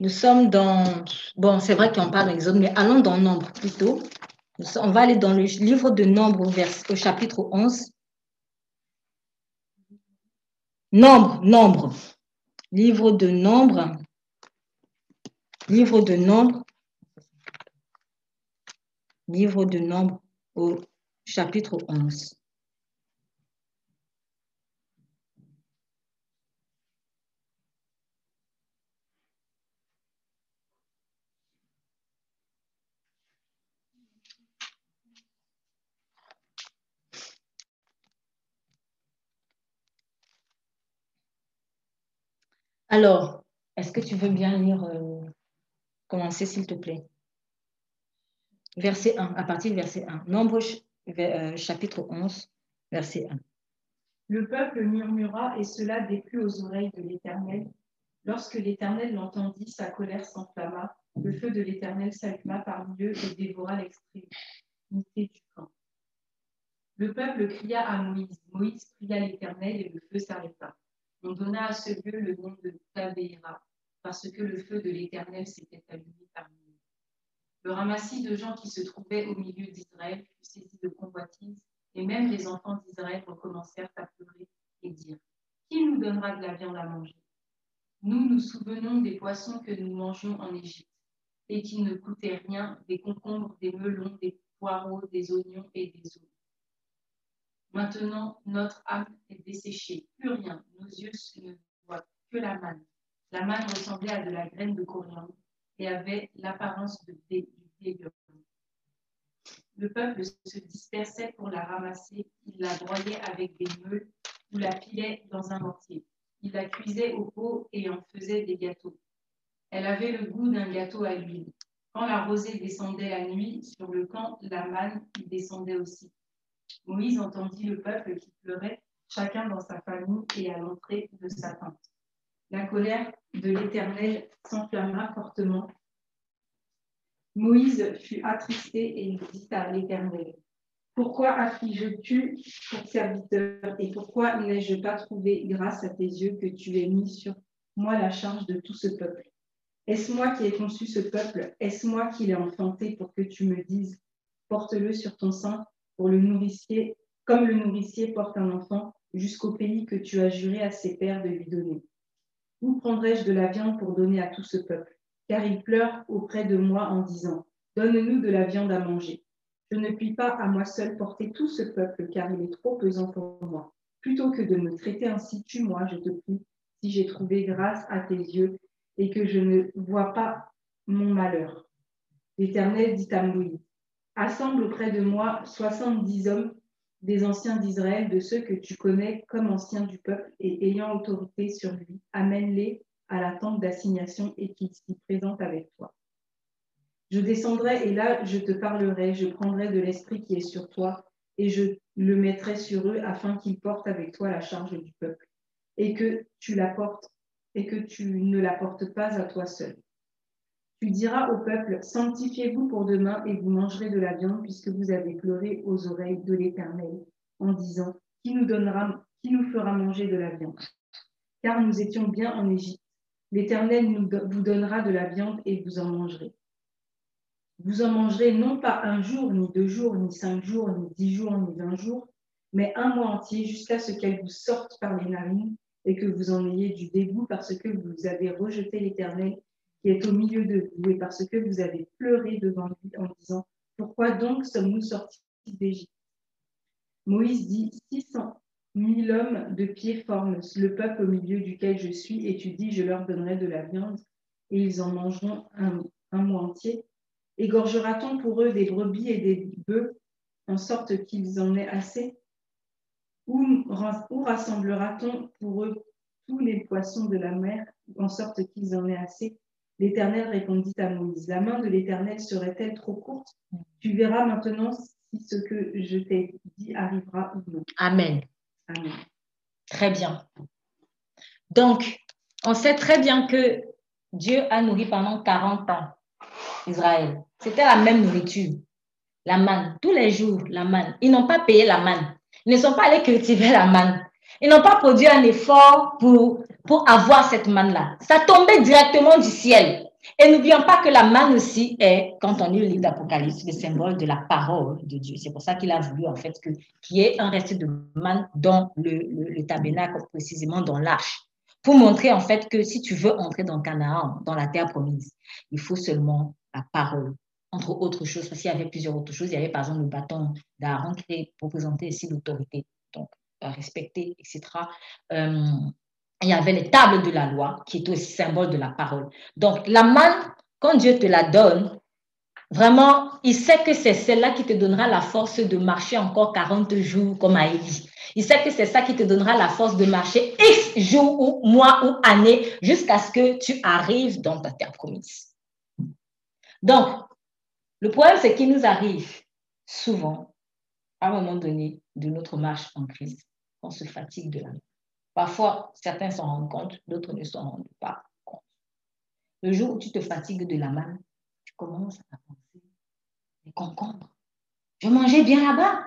Nous sommes dans, bon, c'est vrai qu'on parle d'Exode, mais allons dans Nombre plutôt. On va aller dans le livre de Nombre au, au chapitre 11. Nombre, Nombre. Livre de Nombre. Livre de Nombre. Livre de Nombre au chapitre 11. Alors, est-ce que tu veux bien lire, euh, commencer s'il te plaît? Verset 1, à partir du verset 1. Nombre euh, chapitre 11, verset 1. Le peuple murmura et cela déplut aux oreilles de l'Éternel. Lorsque l'Éternel l'entendit, sa colère s'enflamma. Le feu de l'Éternel s'alluma parmi eux et dévora l'extrémité du camp. Le peuple cria à Moïse. Moïse pria l'Éternel et le feu s'arrêta. On donna à ce lieu le nom de Tabeira, parce que le feu de l'Éternel s'était allumé parmi eux. Le ramassis de gens qui se trouvaient au milieu d'Israël fut saisi de convoitise, et même les enfants d'Israël recommencèrent à pleurer et dire Qui nous donnera de la viande à manger? Nous nous souvenons des poissons que nous mangions en Égypte, et qui ne coûtaient rien, des concombres, des melons, des poireaux, des oignons et des eaux. Maintenant, notre âme est desséchée, plus rien. Nos yeux ne voient que la manne. La manne ressemblait à de la graine de coriandre et avait l'apparence de blé, Le peuple se dispersait pour la ramasser. Il la broyait avec des meules ou la pilait dans un mortier. Il la cuisait au pot et en faisait des gâteaux. Elle avait le goût d'un gâteau à l'huile. Quand la rosée descendait la nuit sur le camp, la manne y descendait aussi. Moïse entendit le peuple qui pleurait, chacun dans sa famille et à l'entrée de sa tente. La colère de l'Éternel s'enflamma fortement. Moïse fut attristé et il dit à l'Éternel, Pourquoi affliges-tu ton serviteur et pourquoi n'ai-je pas trouvé grâce à tes yeux que tu aies mis sur moi la charge de tout ce peuple? Est-ce moi qui ai conçu ce peuple? Est-ce moi qui l'ai enfanté pour que tu me dises, Porte-le sur ton sein pour le nourricier, comme le nourricier porte un enfant jusqu'au pays que tu as juré à ses pères de lui donner. Où prendrai-je de la viande pour donner à tout ce peuple? Car ils pleurent auprès de moi en disant Donne-nous de la viande à manger. Je ne puis pas à moi seul porter tout ce peuple, car il est trop pesant pour moi. Plutôt que de me traiter ainsi, tue-moi, je te prie, si j'ai trouvé grâce à tes yeux et que je ne vois pas mon malheur. L'Éternel dit à Moïse Assemble auprès de moi soixante-dix hommes des anciens d'Israël, de ceux que tu connais comme anciens du peuple et ayant autorité sur lui. Amène-les à la tente d'assignation et qu'ils s'y présentent avec toi. Je descendrai et là je te parlerai, je prendrai de l'esprit qui est sur toi et je le mettrai sur eux afin qu'ils portent avec toi la charge du peuple et que tu la portes et que tu ne la portes pas à toi seul. Tu diras au peuple, sanctifiez-vous pour demain et vous mangerez de la viande puisque vous avez pleuré aux oreilles de l'Éternel en disant, qui nous donnera, qui nous fera manger de la viande? Car nous étions bien en Égypte. L'Éternel vous donnera de la viande et vous en mangerez. Vous en mangerez non pas un jour, ni deux jours, ni cinq jours, ni dix jours, ni vingt jours, mais un mois entier jusqu'à ce qu'elle vous sorte par les narines et que vous en ayez du dégoût parce que vous avez rejeté l'Éternel qui est au milieu de vous et parce que vous avez pleuré devant lui en disant Pourquoi donc sommes-nous sortis d'Égypte? Moïse dit 600 000 hommes de pied forment le peuple au milieu duquel je suis, et tu dis Je leur donnerai de la viande, et ils en mangeront un, un mois entier. Égorgera-t-on pour eux des brebis et des bœufs, en sorte qu'ils en aient assez? Ou, ou rassemblera-t-on pour eux tous les poissons de la mer, en sorte qu'ils en aient assez? L'Éternel répondit à Moïse, la main de l'Éternel serait-elle trop courte? Tu verras maintenant si ce que je t'ai dit arrivera ou non. Amen. Très bien. Donc, on sait très bien que Dieu a nourri pendant 40 ans Israël. C'était la même nourriture, la manne, tous les jours, la manne. Ils n'ont pas payé la manne. Ils ne sont pas allés cultiver la manne. Ils n'ont pas produit un effort pour pour avoir cette manne-là. Ça tombait directement du ciel. Et n'oublions pas que la manne aussi est, quand on lit le livre d'Apocalypse, le symbole de la parole de Dieu. C'est pour ça qu'il a voulu en fait qu'il y ait un reste de manne dans le, tabernacle, précisément dans l'arche, pour montrer en fait que si tu veux entrer dans Canaan, dans la terre promise, il faut seulement la parole, entre autres choses, parce qu'il y avait plusieurs autres choses. Il y avait par exemple le bâton d'Aaron qui représentait ici l'autorité, donc respecter, etc il y avait les tables de la loi, qui est aussi symbole de la parole. Donc, la manne, quand Dieu te la donne, vraiment, il sait que c'est celle-là qui te donnera la force de marcher encore 40 jours, comme a dit. Il sait que c'est ça qui te donnera la force de marcher X jours ou mois ou années jusqu'à ce que tu arrives dans ta terre promise. Donc, le problème, c'est qu'il nous arrive souvent, à un moment donné de notre marche en crise, on se fatigue de la. Parfois, certains s'en rendent compte, d'autres ne s'en rendent pas compte. Le jour où tu te fatigues de la manne, tu commences à penser les concombres. Je mangeais bien là-bas,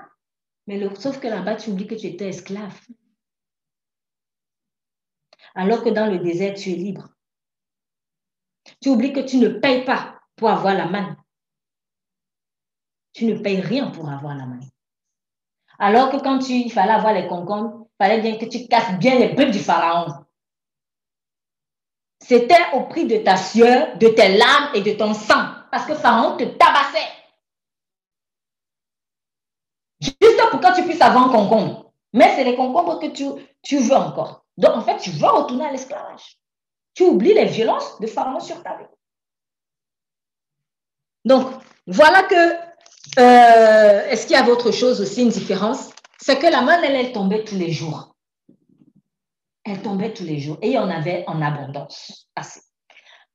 mais sauf que là-bas, tu oublies que tu étais esclave. Alors que dans le désert, tu es libre. Tu oublies que tu ne payes pas pour avoir la manne. Tu ne payes rien pour avoir la manne. Alors que quand tu, il fallait avoir les concombres, fallait bien que tu casses bien les peuples du Pharaon. C'était au prix de ta sueur, de tes larmes et de ton sang, parce que Pharaon te tabassait. Juste pour que tu puisses avoir un concombre. Mais c'est les concombres que tu, tu veux encore. Donc, en fait, tu veux retourner à l'esclavage. Tu oublies les violences de Pharaon sur ta vie. Donc, voilà que, euh, est-ce qu'il y a autre chose aussi, une différence? C'est que la manne, elle, elle tombait tous les jours. Elle tombait tous les jours et en avait en abondance. Assez.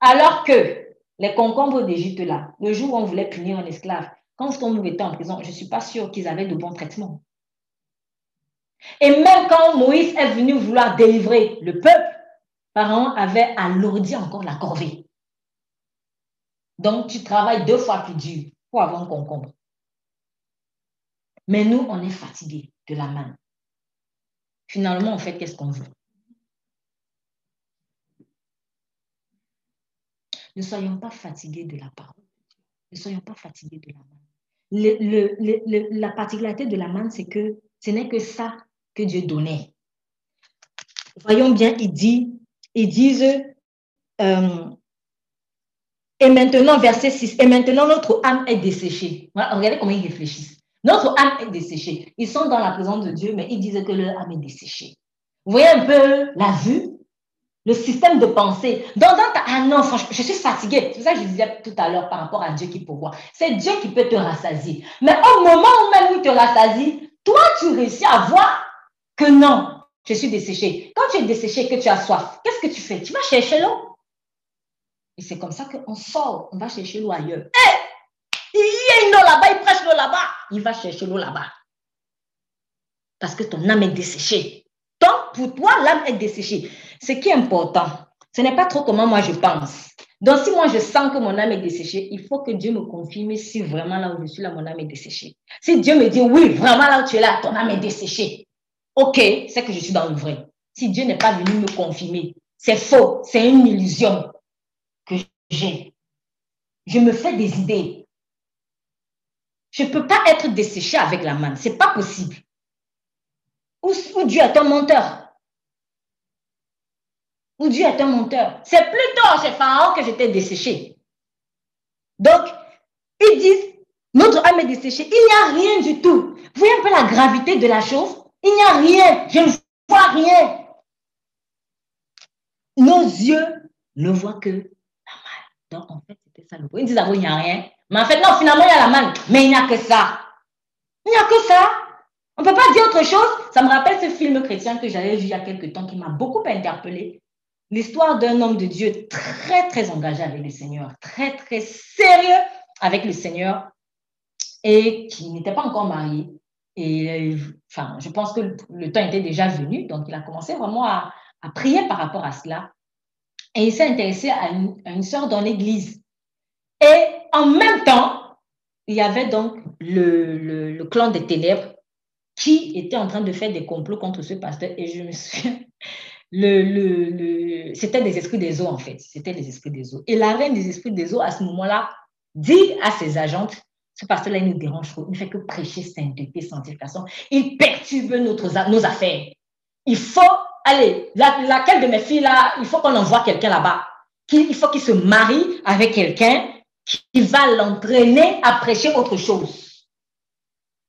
Alors que les concombres d'Égypte, là, le jour où on voulait punir un esclave, quand on nous était en prison, je ne suis pas sûre qu'ils avaient de bons traitements. Et même quand Moïse est venu vouloir délivrer le peuple, Pharaon avait alourdi encore la corvée. Donc, tu travailles deux fois plus dur pour avoir un concombre. Mais nous, on est fatigués de la manne. Finalement, on fait qu'est-ce qu'on veut? Ne soyons pas fatigués de la parole. Ne soyons pas fatigués de la manne. la particularité de la manne, c'est que ce n'est que ça que Dieu donnait. Voyons bien, il dit, ils disent, euh, et maintenant, verset 6, et maintenant notre âme est desséchée. regardez comment ils réfléchissent. Notre âme est desséchée. Ils sont dans la présence de Dieu, mais ils disent que leur âme est desséchée. Vous voyez un peu la vue, le système de pensée. Dans un ah non, je suis fatiguée. C'est ça que je disais tout à l'heure par rapport à Dieu qui pourvoit. C'est Dieu qui peut te rassasier. Mais au moment où même il te rassasie, toi, tu réussis à voir que non, je suis desséché. Quand tu es desséché, que tu as soif, qu'est-ce que tu fais? Tu vas chercher l'eau. Et c'est comme ça qu'on sort, on va chercher l'eau ailleurs. Il y a une eau là-bas, il prêche l'eau là-bas. Il va chercher l'eau là-bas. Parce que ton âme est desséchée. Donc, pour toi, l'âme est desséchée. Ce qui est important, ce n'est pas trop comment moi je pense. Donc, si moi je sens que mon âme est desséchée, il faut que Dieu me confirme si vraiment là où je suis là, mon âme est desséchée. Si Dieu me dit oui, vraiment là où tu es là, ton âme est desséchée. Ok, c'est que je suis dans le vrai. Si Dieu n'est pas venu me confirmer, c'est faux, c'est une illusion que j'ai. Je me fais des idées. Je ne peux pas être desséché avec la manne. Ce n'est pas possible. Ou, Dieu est un menteur. Ou Dieu est un menteur. C'est plutôt chez Pharaon que j'étais desséché. Donc, ils disent, notre âme est desséchée. Il n'y a rien du tout. Vous voyez un peu la gravité de la chose? Il n'y a rien. Je ne vois rien. Nos yeux ne voient que la manne. Donc, en fait, Ils disent, ah, il n'y a rien. Mais en fait, non, finalement, il y a la manne. Mais il n'y a que ça. Il n'y a que ça. On ne peut pas dire autre chose. Ça me rappelle ce film chrétien que j'avais vu il y a quelques temps qui m'a beaucoup interpellé. L'histoire d'un homme de Dieu très, très engagé avec le Seigneur, très, très sérieux avec le Seigneur et qui n'était pas encore marié. Et enfin, je pense que le, temps était déjà venu, donc il a commencé vraiment à, prier par rapport à cela. Et il s'est intéressé à une, à une dans l'église. Et en même temps, il y avait donc le, clan des ténèbres qui était en train de faire des complots contre ce pasteur. Et je me souviens, le, le, c'était des esprits des eaux, en fait. C'était des esprits des eaux. Et la reine des esprits des eaux, à ce moment-là, dit à ses agentes, ce pasteur-là, il nous dérange trop. Il ne fait que prêcher sainteté, sanctification. Il perturbe nos affaires. Il faut, allez, laquelle de mes filles là, il faut qu'on envoie quelqu'un là-bas. Il faut qu'il se marie avec quelqu'un qui va l'entraîner à prêcher autre chose.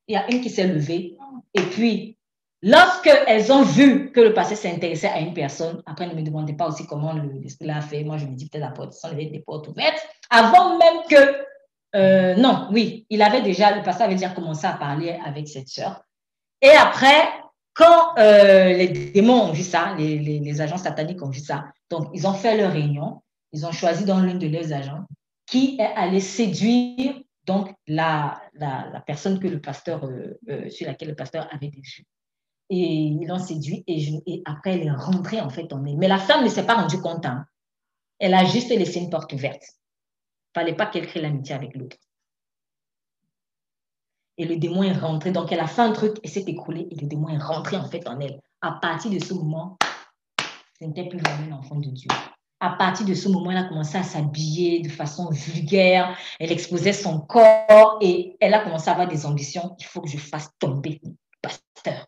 Il y a une qui s'est levée et puis Lorsqu'elles ont vu que le passé s'intéressait à une personne, après ne me demandez pas aussi comment l'esprit l'a fait, moi je me dis peut-être la porte, sont des portes ouvertes, avant même que, euh, non, oui, il avait déjà, le pasteur avait déjà commencé à parler avec cette sœur. Et après, quand euh, les démons ont vu ça, les, les, agents sataniques ont vu ça, donc ils ont fait leur réunion, ils ont choisi dans l'une de leurs agents qui est allé séduire donc la, la, personne que le pasteur, euh, sur laquelle le pasteur avait déçu et ils l'ont séduit et, après elle est rentrée en fait en elle. Mais la femme ne s'est pas rendue compte. Hein. Elle a juste laissé une porte ouverte. Il ne fallait pas qu'elle crée l'amitié avec l'autre. Et le démon est rentré. Donc elle a fait un truc et s'est écroulé et le démon est rentré en fait en elle. À partir de ce moment, ce n'était plus vraiment un enfant de Dieu. À partir de ce moment, elle a commencé à s'habiller de façon vulgaire. Elle exposait son corps et elle a commencé à avoir des ambitions. Il faut que je fasse tomber le pasteur.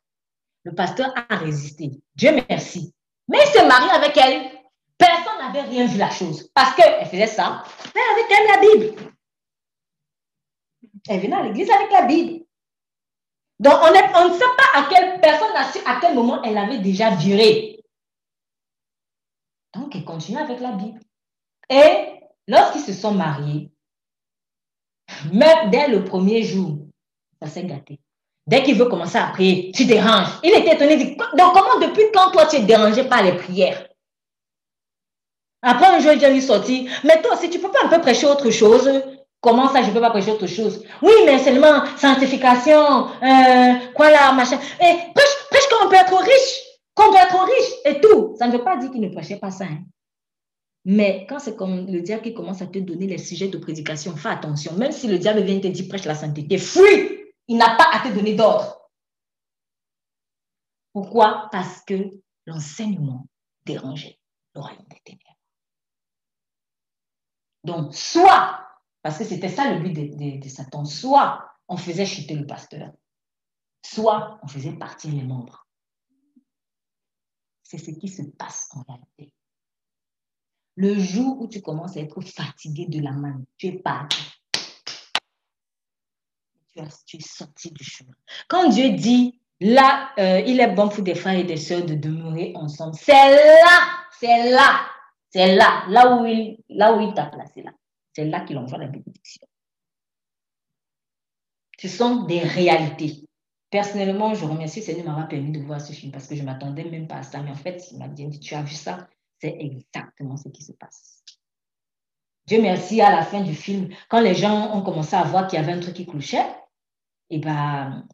Le pasteur a résisté. Dieu merci. Mais il s'est marié avec elle. Personne n'avait rien vu la chose. Parce qu'elle faisait ça. Elle avait quand même la Bible. Elle venait à l'église avec la Bible. Donc, on, ne sait pas à quelle personne à quel moment elle avait déjà viré. Elle continue avec la Bible. Et lorsqu'ils se sont mariés, même dès le premier jour, ça s'est gâté. Dès qu'il veut commencer à prier, tu déranges. Il était étonné. dit, donc comment depuis quand toi tu es dérangé par les prières? Après un jour, il est sorti. Mais toi, si tu peux pas un peu prêcher autre chose, comment ça je ne peux pas prêcher autre chose? Oui, mais seulement sanctification, euh, quoi là, machin. Et prêche, prêche qu'on peut être riche, qu'on peut être riche et tout. Ça ne veut pas dire qu'il ne prêchait pas ça. Mais quand c'est comme le diable qui commence à te donner les sujets de prédication, fais attention. Même si le diable vient te dire prêche la sainteté, fuis il n'a pas à te donner d'ordre. Pourquoi? Parce que l'enseignement dérangeait le royaume des ténèbres. Donc, soit, parce que c'était ça le but de, Satan, soit on faisait chuter le pasteur, soit on faisait partir les membres. C'est ce qui se passe en réalité. Le jour où tu commences à être fatigué de la main, tu es parti tu, es sorti du chemin. Quand Dieu dit, là, euh, il est bon pour des frères et des sœurs de demeurer ensemble, c'est là, c'est là, c'est là, là où il, là où il t'a placé là. C'est là qu'il envoie la bénédiction. Ce sont des réalités. Personnellement, je remercie Seigneur m'avoir permis de voir ce film parce que je ne m'attendais même pas à ça. Mais en fait, il m'a dit, tu as vu ça, c'est exactement ce qui se passe. Dieu merci, à la fin du film, quand les gens ont commencé à voir qu'il y avait un truc qui clochait, et ben,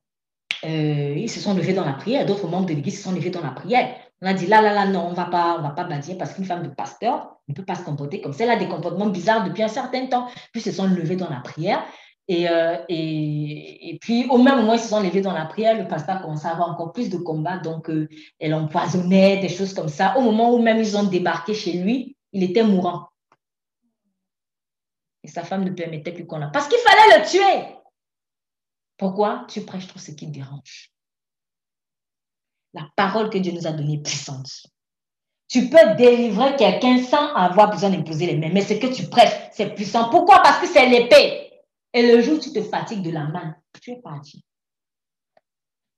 euh, ils se sont levés dans la prière. D'autres membres de l'Église se sont levés dans la prière. On a dit là, là, là, non, on va pas, on va pas bâtir parce qu'une femme de pasteur ne peut pas se comporter comme ça. Elle a des comportements bizarres depuis un certain temps. Puis ils se sont levés dans la prière. Et, euh, et, et, puis, au même moment, ils se sont levés dans la prière, le pasteur a commencé à avoir encore plus de combats. Donc, euh, elle empoisonnait, des choses comme ça. Au moment où même ils ont débarqué chez lui, il était mourant. Et sa femme ne permettait plus qu'on l'a. Parce qu'il fallait le tuer. Pourquoi? Tu prêches trop ce qui te dérange La parole que Dieu nous a donnée est puissante. Tu peux délivrer quelqu'un sans avoir besoin d'imposer les mains, mais ce que tu prêches, c'est puissant. Pourquoi? Parce que c'est l'épée. Et le jour où tu te fatigues de la main, tu es parti.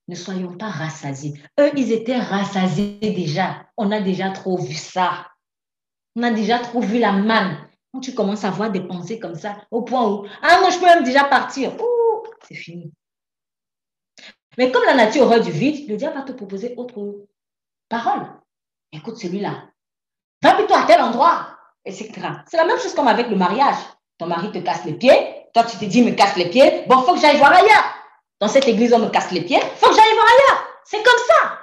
Ne soyons pas rassasiés. Eux, ils étaient rassasiés déjà. On a déjà trop vu ça. On a déjà trop vu la manne. Quand tu commences à avoir des pensées comme ça, au point où, ah non, je peux même déjà partir c'est fini. Mais comme la nature aurait du vide, le diable va te proposer autre parole. Écoute celui-là. Va plutôt à tel endroit, etc. C'est la même chose comme avec le mariage. Ton mari te casse les pieds, toi tu te dis me casse les pieds, bon, faut que j'aille voir ailleurs. Dans cette église, on me casse les pieds, faut que j'aille voir ailleurs. C'est comme ça.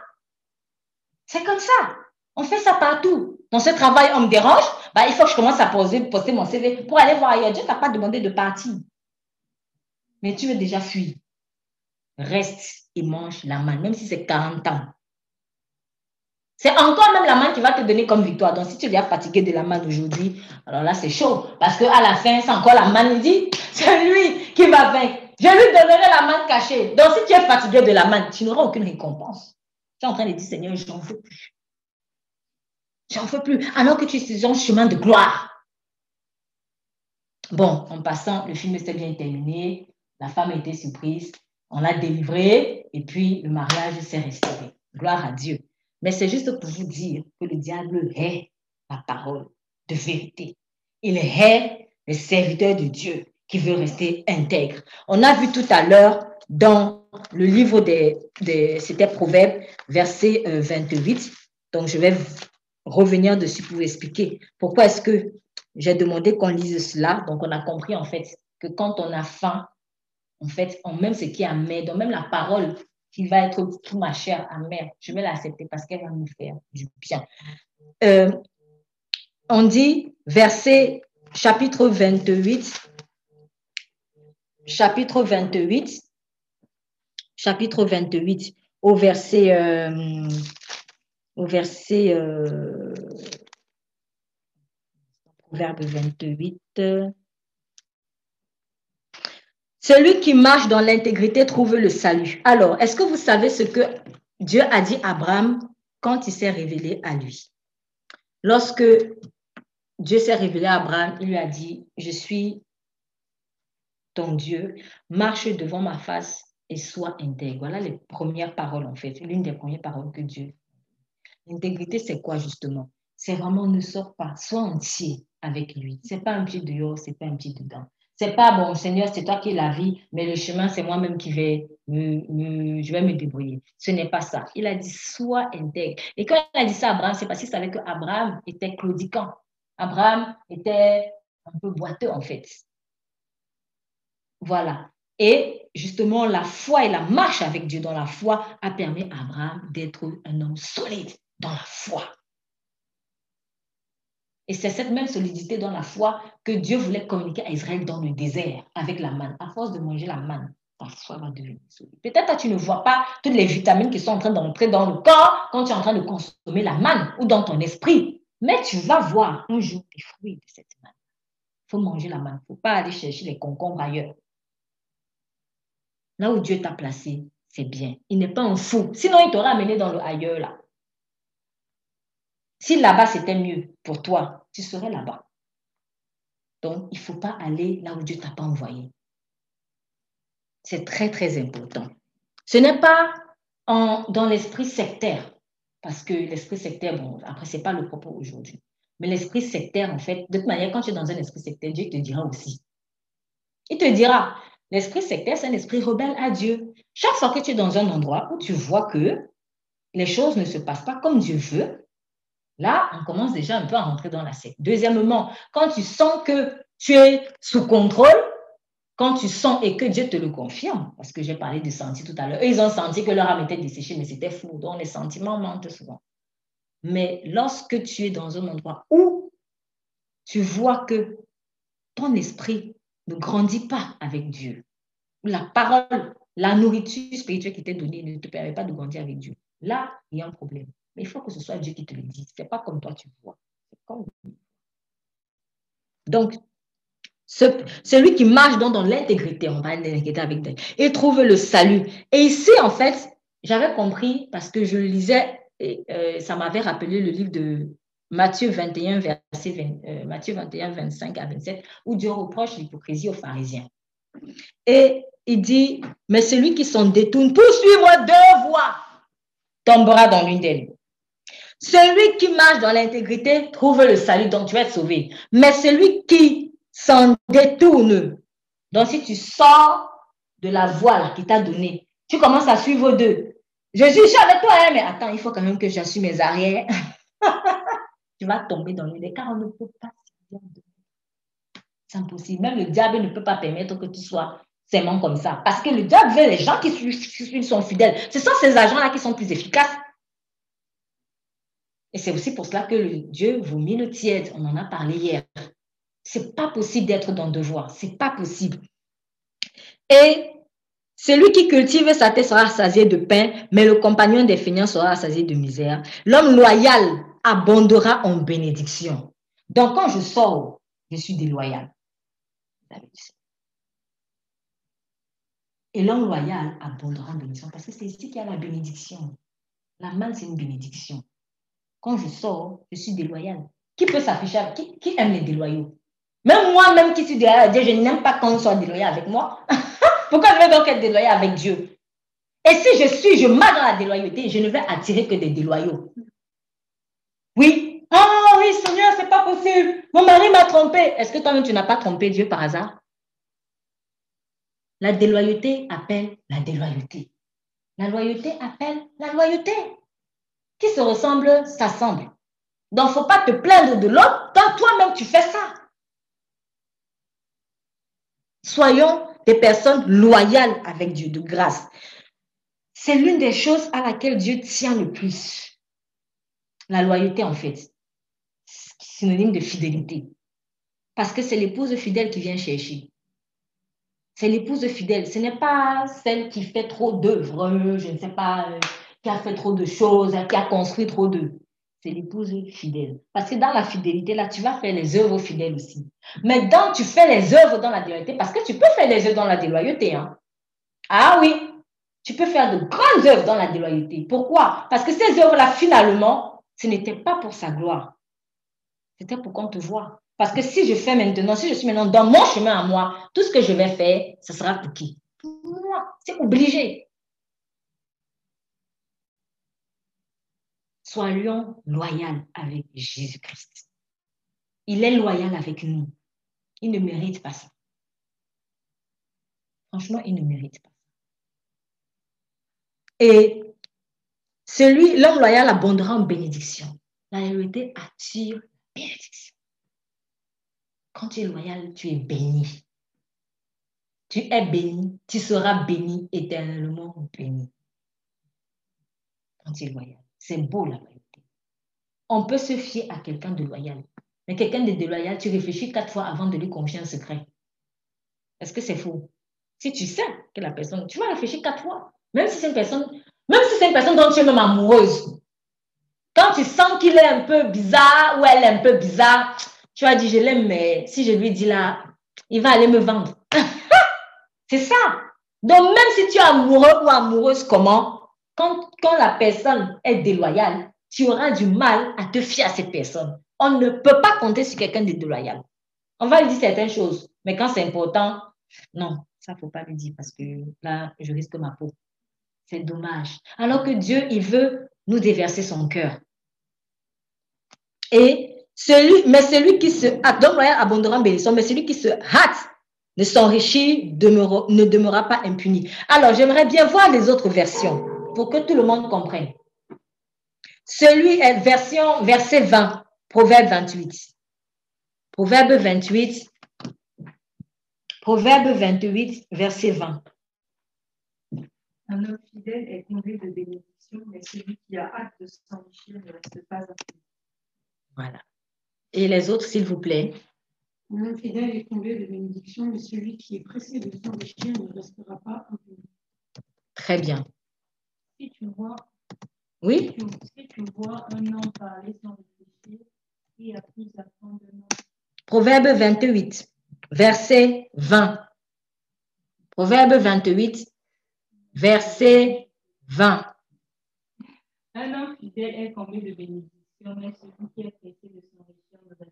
C'est comme ça. On fait ça partout. Dans ce travail, on me dérange, bah, il faut que je commence à poser, poster mon CV pour aller voir ailleurs. Dieu t'a pas demandé de partir mais tu veux déjà fuir. Reste et mange la manne, même si c'est 40 ans. C'est encore même la manne qui va te donner comme victoire. Donc, si tu viens fatigué de la manne aujourd'hui, alors là, c'est chaud. Parce qu'à la fin, c'est encore la manne. Il dit, c'est lui qui va vaincre. Je lui donnerai la manne cachée. Donc, si tu es fatigué de la manne, tu n'auras aucune récompense. Tu es en train de dire, Seigneur, je n'en veux plus. J'en veux plus. Alors que tu es sur chemin de gloire. Bon, en passant, le film s'est bien terminé. La femme a été surprise. On l'a délivré. Et puis, le mariage s'est restauré. Gloire à Dieu. Mais c'est juste pour vous dire que le diable hait la parole de vérité. Il hait le serviteur de Dieu qui veut rester intègre. On a vu tout à l'heure dans le livre des, c'était Proverbe, verset 28. Euh, Donc, je vais revenir dessus pour vous expliquer pourquoi est-ce que j'ai demandé qu'on lise cela. Donc, on a compris en fait que quand on a faim, en fait, on même ce qui est amer, donc même la parole qui va être tout ma chère amère, je vais l'accepter parce qu'elle va nous faire du bien. Euh, on dit, verset chapitre 28, chapitre 28, chapitre 28, au verset, euh, au verset, euh, proverbe 28. Celui qui marche dans l'intégrité trouve le salut. Alors, est-ce que vous savez ce que Dieu a dit à Abraham quand il s'est révélé à lui? Lorsque Dieu s'est révélé à Abraham, il lui a dit, je suis ton Dieu, marche devant ma face et sois intègre. Voilà les premières paroles, en fait, l'une des premières paroles que Dieu. L'intégrité, c'est quoi justement? C'est vraiment ne sors pas, sois entier avec lui. C'est pas un pied dehors, c'est pas un pied dedans. C'est pas bon, Seigneur, c'est toi qui la vie, mais le chemin, c'est moi-même qui vais me, je vais me débrouiller. Ce n'est pas ça. Il a dit, sois intègre. Et quand il a dit ça à Abraham, c'est parce qu'il savait qu'Abraham était claudiquant. Abraham était un peu boiteux, en fait. Voilà. Et justement, la foi et la marche avec Dieu dans la foi a permis à Abraham d'être un homme solide dans la foi. Et c'est cette même solidité dans la foi que Dieu voulait communiquer à Israël dans le désert avec la manne. À force de manger la manne, ta foi va devenir solide. Peut-être que tu ne vois pas toutes les vitamines qui sont en train d'entrer dans le corps quand tu es en train de consommer la manne ou dans ton esprit. Mais tu vas voir un jour les fruits de cette manne. Il faut manger la manne. Il ne faut pas aller chercher les concombres ailleurs. Là où Dieu t'a placé, c'est bien. Il n'est pas un fou. Sinon, il t'aurait amené dans le ailleurs là. Si là-bas c'était mieux pour toi, tu serais là-bas. Donc, il ne faut pas aller là où Dieu t'a pas envoyé. C'est très, très important. Ce n'est pas dans l'esprit sectaire, parce que l'esprit sectaire, bon, après, ce n'est pas le propos aujourd'hui. Mais l'esprit sectaire, en fait, de toute manière, quand tu es dans un esprit sectaire, Dieu te dira aussi. Il te dira, l'esprit sectaire, c'est un esprit rebelle à Dieu. Chaque fois que tu es dans un endroit où tu vois que les choses ne se passent pas comme Dieu veut, Là, on commence déjà un peu à rentrer dans la secte. Deuxièmement, quand tu sens que tu es sous contrôle, quand tu sens et que Dieu te le confirme, parce que j'ai parlé de senti tout à l'heure, ils ont senti que leur âme était desséchée, mais c'était fou. Donc, les sentiments mentent souvent. Mais lorsque tu es dans un endroit où tu vois que ton esprit ne grandit pas avec Dieu, la parole, la nourriture spirituelle qui t'est donnée ne te permet pas de grandir avec Dieu, là, il y a un problème. Mais il faut que ce soit Dieu qui te le dise. Ce n'est pas comme toi tu vois. Donc, celui qui marche dans, l'intégrité, on va l'intégrité avec Dieu, il trouve le salut. Et ici, en fait, j'avais compris parce que je lisais, et, euh, ça m'avait rappelé le livre de Matthieu 21, verset euh, Matthieu 21, 25 à 27, où Dieu reproche l'hypocrisie aux pharisiens. Et il dit, mais celui qui s'en détourne pour suivre deux voies tombera dans l'une d'elles. Celui qui marche dans l'intégrité trouve le salut, donc tu vas être sauvé. Mais celui qui s'en détourne, donc si tu sors de la voie qui t'a donnée, tu commences à suivre deux. Je suis, avec toi, hein, mais attends, il faut quand même que j'assume mes arrières. tu vas tomber dans le car on ne peut pas C'est impossible. Même le diable ne peut pas permettre que tu sois seulement comme ça. Parce que le diable veut les gens qui suivent sont fidèles. Ce sont ces agents-là qui sont plus efficaces. Et c'est aussi pour cela que le Dieu vomit le tiède. On en a parlé hier. C'est pas possible d'être dans deux voies. C'est pas possible. Et Celui qui cultive sa terre sera rassasié de pain, mais le compagnon des feignants sera rassasié de misère. L'homme loyal abondera en bénédiction. Donc, quand je sors, je suis déloyal. Et l'homme loyal abondera en bénédiction parce que c'est ici qu'il y a la bénédiction. La main, c'est une bénédiction. Quand je sors, je suis déloyal. Qui peut s'afficher qui, qui aime les déloyaux? Même moi-même qui suis déloyal, je n'aime pas qu'on soit déloyal avec moi. Pourquoi je vais donc être déloyal avec Dieu? Et si je suis, je marche dans la déloyauté, je ne vais attirer que des déloyaux. Oui. Oh oui, Seigneur, c'est pas possible. Mon mari m'a trompé. Est-ce que toi-même, tu n'as pas trompé Dieu par hasard? La déloyauté appelle la déloyauté. La loyauté appelle la loyauté. Qui se ressemble, s'assemble. Donc, faut pas te plaindre de l'autre quand toi-même tu fais ça. Soyons des personnes loyales avec Dieu, de grâce. C'est l'une des choses à laquelle Dieu tient le plus. La loyauté, en fait, synonyme de fidélité. Parce que c'est l'épouse fidèle qui vient chercher. C'est l'épouse fidèle. Ce n'est pas celle qui fait trop d'œuvres, je ne sais pas, euh, qui a fait trop de choses, qui a construit trop de c'est l'épouse fidèle. Parce que dans la fidélité, là, tu vas faire les œuvres fidèles aussi. Mais dans, tu fais les œuvres dans la déloyauté, parce que tu peux faire les œuvres dans la déloyauté. Hein? Ah oui, tu peux faire de grandes œuvres dans la déloyauté. Pourquoi? Parce que ces œuvres-là, finalement, ce n'était pas pour sa gloire. C'était pour qu'on te voit. Parce que si je fais maintenant, si je suis maintenant dans mon chemin à moi, tout ce que je vais faire, ce sera pour qui? Pour moi. C'est obligé. Soyons loyaux avec Jésus-Christ. Il est loyal avec nous. Il ne mérite pas ça. Franchement, il ne mérite pas. Et celui, l'homme loyal abondera en bénédiction. La loyauté attire la bénédiction. Quand tu es loyal, tu es béni. Tu es béni, tu seras béni, éternellement béni. Quand tu es loyal. C'est beau la loyauté. On peut se fier à quelqu'un de loyal. Mais quelqu'un de déloyal, tu réfléchis quatre fois avant de lui confier un secret. Est-ce que c'est faux? Si tu sais que la personne, tu vas réfléchir quatre fois. Même si c'est une personne, même si c'est une personne dont tu es même amoureuse. Quand tu sens qu'il est un peu bizarre ou elle est un peu bizarre, tu vas dire je l'aime, mais si je lui dis là, il va aller me vendre. c'est ça. Donc même si tu es amoureux ou amoureuse, comment? Quand, la personne est déloyale, tu auras du mal à te fier à cette personne. On ne peut pas compter sur quelqu'un de déloyal. On va lui dire certaines choses, mais quand c'est important, non, ça ne faut pas lui dire parce que là, je risque ma peau. C'est dommage. Alors que Dieu, il veut nous déverser son cœur. Et celui, mais celui qui se hâte, donc abondera en mais celui qui se hâte de s'enrichir ne demeurera pas impuni. Alors, j'aimerais bien voir les autres versions pour que tout le monde comprenne. Celui est version, verset 20, Proverbe 28. Proverbe 28, Proverbe 28, verset 20. Un homme fidèle est comblé de bénédictions, mais celui qui a hâte de s'enrichir ne reste pas impuni. Voilà. Et les autres, s'il vous plaît. Un homme fidèle est comblé de bénédictions, mais celui qui est pressé de s'enrichir ne restera pas impuni. Très bien. Si tu vois, oui? si tu vois un homme parler sans réfléchir, qui a plus à prendre de nom. Proverbe 28, verset 20. Proverbe 28, verset 20. Un homme fidèle est comblé de bénédictions, mais celui qui est pressé de s'enrichir pas.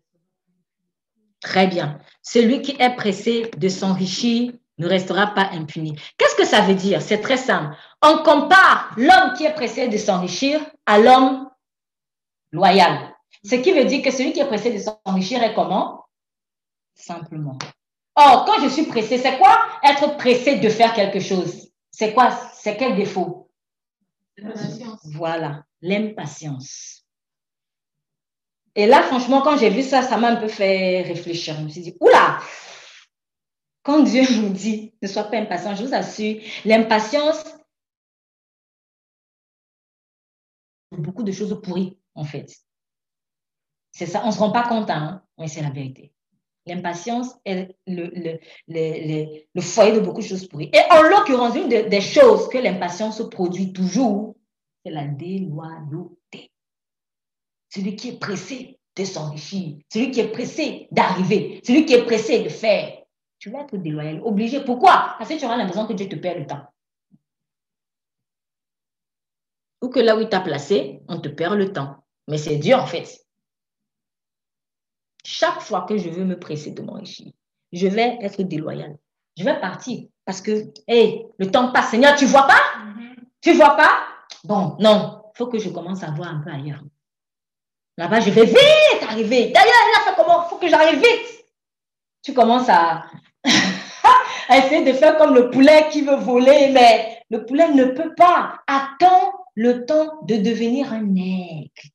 Très bien. Celui qui est pressé de s'enrichir ne restera pas impuni. Qu'est-ce que ça veut dire? C'est très simple. On compare l'homme qui est pressé de s'enrichir à l'homme loyal. Ce qui veut dire que celui qui est pressé de s'enrichir est comment? Simplement. Or, quand je suis pressé, c'est quoi? Être pressé de faire quelque chose C'est quoi? C'est quel défaut? Voilà, l'impatience. Et là, franchement, quand j'ai vu ça, ça m'a un peu fait réfléchir. Je me suis dit, oula, quand Dieu nous dit ne sois pas impatient, je vous assure, l'impatience, beaucoup de choses pourries, en fait. C'est ça, on ne se rend pas compte, hein, mais c'est la vérité. L'impatience est le, le, le, le, foyer de beaucoup de choses pourries. Et en l'occurrence, une des choses que l'impatience produit toujours, c'est la déloyauté. Celui qui est pressé de s'enrichir, celui qui est pressé d'arriver, celui qui est pressé de faire. Tu vas être déloyal, obligé. Pourquoi? Parce que tu auras l'impression que Dieu te perd le temps. Ou que là où il t'a placé, on te perd le temps. Mais c'est dur en fait. Chaque fois que je veux me presser de m'enrichir, je vais être déloyal. Je vais partir parce que, hé, le temps passe. Seigneur, tu vois pas? Mm-hmm. Tu vois pas? Bon, non, il faut que je commence à voir un peu ailleurs. Là-bas, je vais vite arriver. D'ailleurs, là, fait comment? Il faut que j'arrive vite. Tu commences à, à essayer de faire comme le poulet qui veut voler, mais le poulet ne peut pas. Attends le temps de devenir un aigle.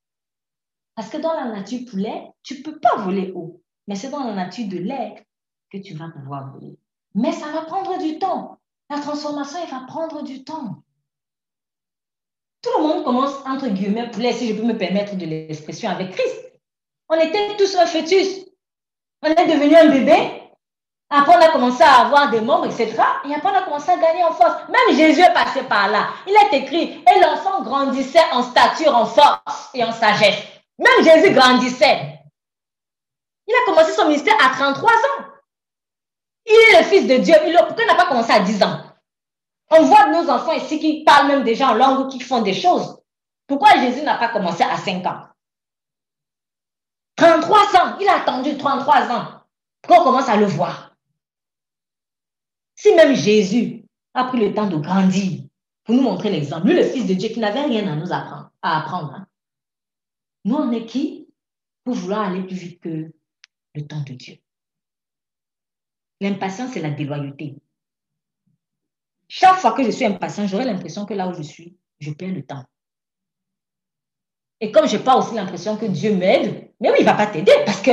Parce que dans la nature poulet, tu ne peux pas voler haut. Mais c'est dans la nature de l'aigle que tu vas pouvoir voler. Mais ça va prendre du temps. La transformation, elle va prendre du temps. Tout le monde commence, entre guillemets, poulet, si je peux me permettre de l'expression, avec Christ. On était tous un fœtus. On est devenu un bébé. Après, on a commencé à avoir des membres, etc. Et après, on a commencé à gagner en force. Même Jésus est passé par là. Il est écrit, et l'enfant grandissait en stature, en force et en sagesse. Même Jésus grandissait. Il a commencé son ministère à 33 ans. Il est le fils de Dieu. Il, pourquoi il n'a pas commencé à 10 ans? On voit nos enfants ici qui parlent même déjà en langue ou qui font des choses. Pourquoi Jésus n'a pas commencé à 5 ans? 33 ans. Il a attendu 33 ans pour qu'on commence à le voir. Si même Jésus a pris le temps de grandir pour nous montrer l'exemple, lui, le Fils de Dieu, qui n'avait rien à nous apprendre, hein. nous, on est qui pour vouloir aller plus vite que le temps de Dieu? L'impatience, c'est la déloyauté. Chaque fois que je suis impatient, j'aurai l'impression que là où je suis, je perds le temps. Et comme je n'ai pas aussi l'impression que Dieu m'aide, mais oui, il ne va pas t'aider parce que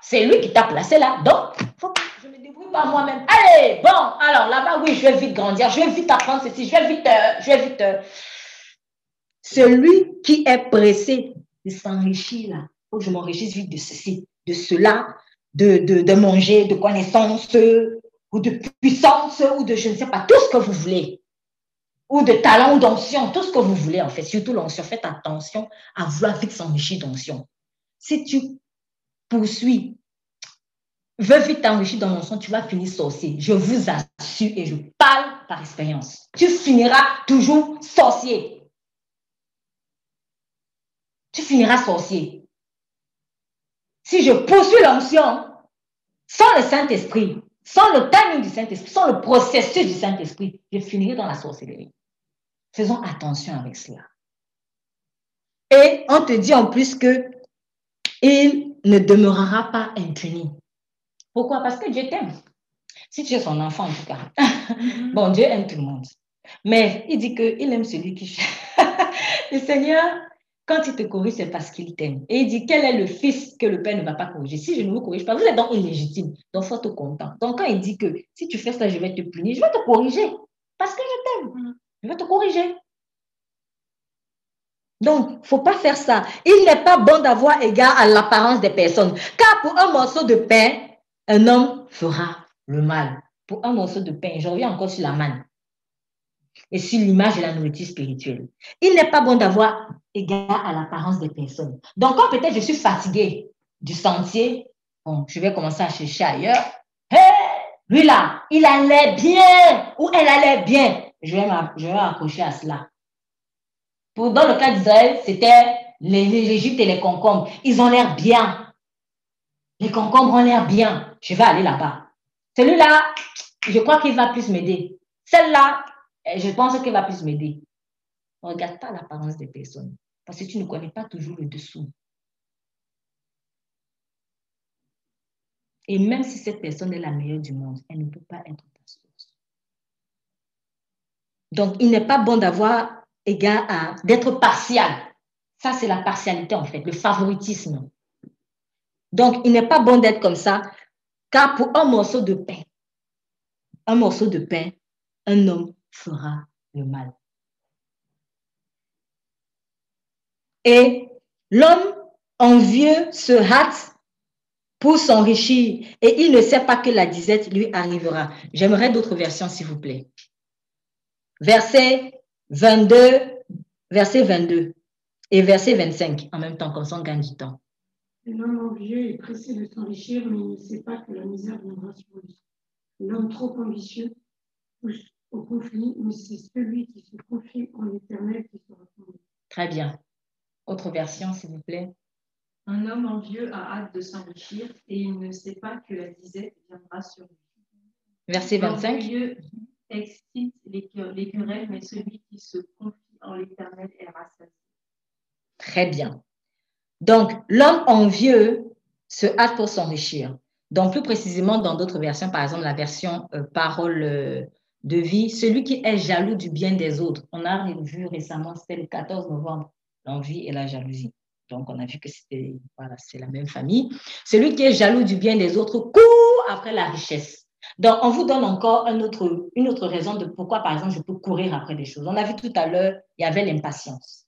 c'est lui qui t'a placé là. Donc, faut je me débrouille par moi-même. Allez, bon, alors là-bas, oui, je vais vite grandir, je vais vite apprendre ceci, je vais vite, euh, je vais vite. Euh. Celui qui est pressé de s'enrichir là, faut que je m'enrichisse vite de ceci, de cela, de, de, de manger, de connaissances ou de puissance ou de je ne sais pas, tout ce que vous voulez ou de talent ou d'onction, tout ce que vous voulez en fait, surtout l'onction. Faites attention à vouloir vite s'enrichir d'onction. Si tu poursuis, veux vite t'enrichir dans l'onction, tu vas finir sorcier. Je vous assure et je parle par expérience. Tu finiras toujours sorcier. Tu finiras sorcier. Si je poursuis l'onction sans le Saint-Esprit, sans le timing du Saint-Esprit, sans le processus du Saint-Esprit, je finirai dans la sorcellerie. Faisons attention avec cela. Et on te dit en plus que il ne demeurera pas impuni. Pourquoi? Parce que Dieu t'aime. Si tu es son enfant, en tout cas. Mm-hmm. bon, Dieu aime tout le monde. Mais il dit qu'il aime celui qui... le Seigneur, quand il te corrige, c'est parce qu'il t'aime. Et il dit, quel est le fils que le père ne va pas corriger? Si je ne vous corrige pas, vous êtes donc illégitime. Donc, faut être content. Donc, quand il dit que si tu fais ça, je vais te punir, je vais te corriger. Parce que je t'aime. Mm. Je vais te corriger. Donc, il ne faut pas faire ça. Il n'est pas bon d'avoir égard à l'apparence des personnes. Car pour un morceau de pain, un homme fera le mal. Pour un morceau de pain, je reviens encore sur la manne et sur l'image de la nourriture spirituelle. Il n'est pas bon d'avoir égard à l'apparence des personnes. Donc, quand peut-être je suis fatiguée du sentier, bon, je vais commencer à chercher ailleurs. Hé, lui là, il allait bien ou elle allait bien? Je vais m'accrocher à cela. Pour, dans le cas d'Israël, c'était l'Égypte et les concombres. Ils ont l'air bien. Les concombres ont l'air bien. Je vais aller là-bas. Celui-là, je crois qu'il va plus m'aider. Celle-là, je pense qu'elle va plus m'aider. Ne regarde pas l'apparence des personnes. Parce que tu ne connais pas toujours le dessous. Et même si cette personne est la meilleure du monde, elle ne peut pas être ta. Donc, il n'est pas bon d'avoir égard à d'être partial. Ça, c'est la partialité, en fait, le favoritisme. Donc, il n'est pas bon d'être comme ça, car pour un morceau de pain, un morceau de pain, un homme fera le mal. Et l'homme envieux se hâte pour s'enrichir et il ne sait pas que la disette lui arrivera. J'aimerais d'autres versions, s'il vous plaît. Verset 22, verset 22 et verset 25 en même temps, comme ça on gagne du temps. L'homme envieux est pressé de s'enrichir, mais il ne sait pas que la misère viendra sur lui. L'homme trop ambitieux pousse au conflit, mais c'est celui qui se confie en l'éternel qui sera fondé. Très bien. Autre version, s'il vous plaît. Un homme envieux a hâte de s'enrichir et il ne sait pas que la disette viendra sur lui. Verset 25. L'orgueilleux excite les, les querelles, mais celui qui se confie en l'éternel est rassasié. Très bien. Donc, l'homme envieux se hâte pour s'enrichir. Donc, plus précisément, dans d'autres versions, par exemple la version euh, parole euh, de vie, celui qui est jaloux du bien des autres. On a vu récemment, c'était le 14 novembre, l'envie et la jalousie. Donc, on a vu que c'était c'est la même famille. Celui qui est jaloux du bien des autres court après la richesse. Donc, on vous donne encore une autre raison de pourquoi, par exemple, je peux courir après des choses. On a vu tout à l'heure, il y avait l'impatience.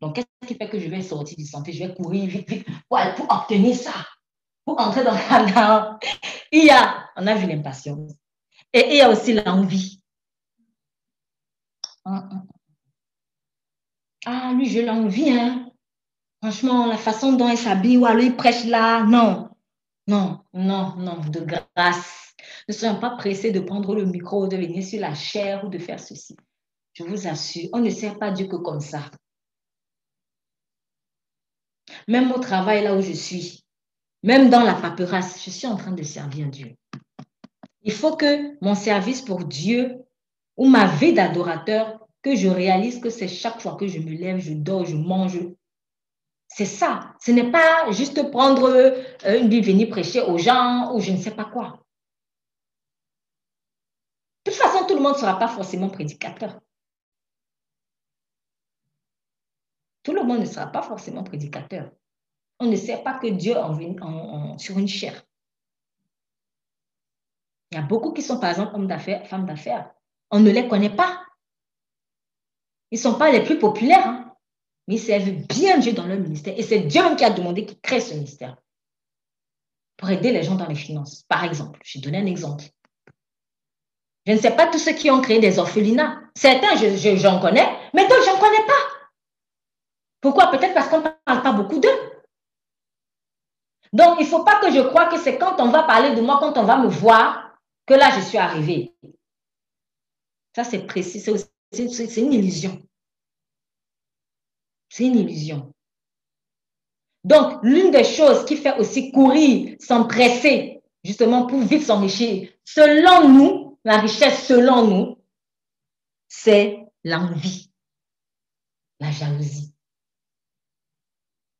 Donc, qu'est-ce qui fait que je vais sortir du santé? Je vais courir vite, vite pour, obtenir ça, pour entrer dans la Il y a, on a vu l'impatience. Et il y a aussi l'envie. Ah, lui, je l'envie, hein. Franchement, la façon dont il s'habille ou alors il prêche là, non. Non, non, non, de grâce. Ne soyons pas pressés de prendre le micro, de venir sur la chair ou de faire ceci. Je vous assure, on ne sert pas Dieu que comme ça. Même au travail, là où je suis, même dans la paperasse, je suis en train de servir Dieu. Il faut que mon service pour Dieu ou ma vie d'adorateur, que je réalise que c'est chaque fois que je me lève, je dors, je mange. C'est ça. Ce n'est pas juste prendre euh, une Bible, venir prêcher aux gens ou je ne sais pas quoi. De toute façon, tout le monde ne sera pas forcément prédicateur. Tout le monde ne sera pas forcément prédicateur. On ne sait pas que Dieu en, en, sur une chair. Il y a beaucoup qui sont, par exemple, hommes d'affaires, femmes d'affaires. On ne les connaît pas. Ils ne sont pas les plus populaires, hein, mais ils servent bien Dieu dans leur ministère. Et c'est Dieu qui a demandé qu'ils créent ce ministère pour aider les gens dans les finances. Par exemple, je vais donner un exemple. Je ne sais pas tous ceux qui ont créé des orphelinats. Certains, j'en je, je, connais, mais d'autres, je n'en connais pas. Pourquoi? Peut-être parce qu'on ne parle pas beaucoup d'eux. Donc, il ne faut pas que je croie que c'est quand on va parler de moi, quand on va me voir, que là, je suis arrivée. Ça, c'est précis, c'est une illusion. C'est une illusion. Donc, l'une des choses qui fait aussi courir, s'empresser, justement pour vite s'enrichir, selon nous, la richesse selon nous, c'est l'envie, la jalousie.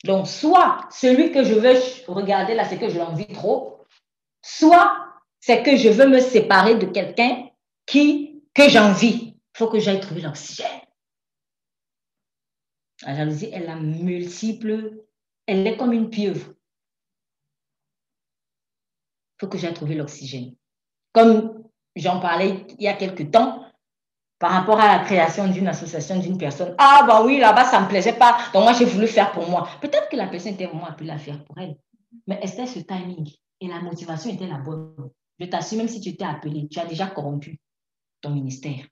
Donc, soit celui que je veux regarder là, c'est que je l'envie trop, soit c'est que je veux me séparer de quelqu'un qui que j'envie. Il faut que j'aille trouver l'oxygène. La jalousie, elle a multiples, elle est comme une pieuvre. Il faut que j'aille trouver l'oxygène. Comme j'en parlais il y a quelque temps, par rapport à la création d'une association d'une personne. Ah, bah oui, là-bas, ça ne me plaisait pas. Donc, moi, j'ai voulu faire pour moi. Peut-être que la personne était vraiment appelée à faire pour elle. Mais c'était ce timing. Et la motivation était la bonne. Je t'assure, même si tu t'es appelé, tu as déjà corrompu ton ministère.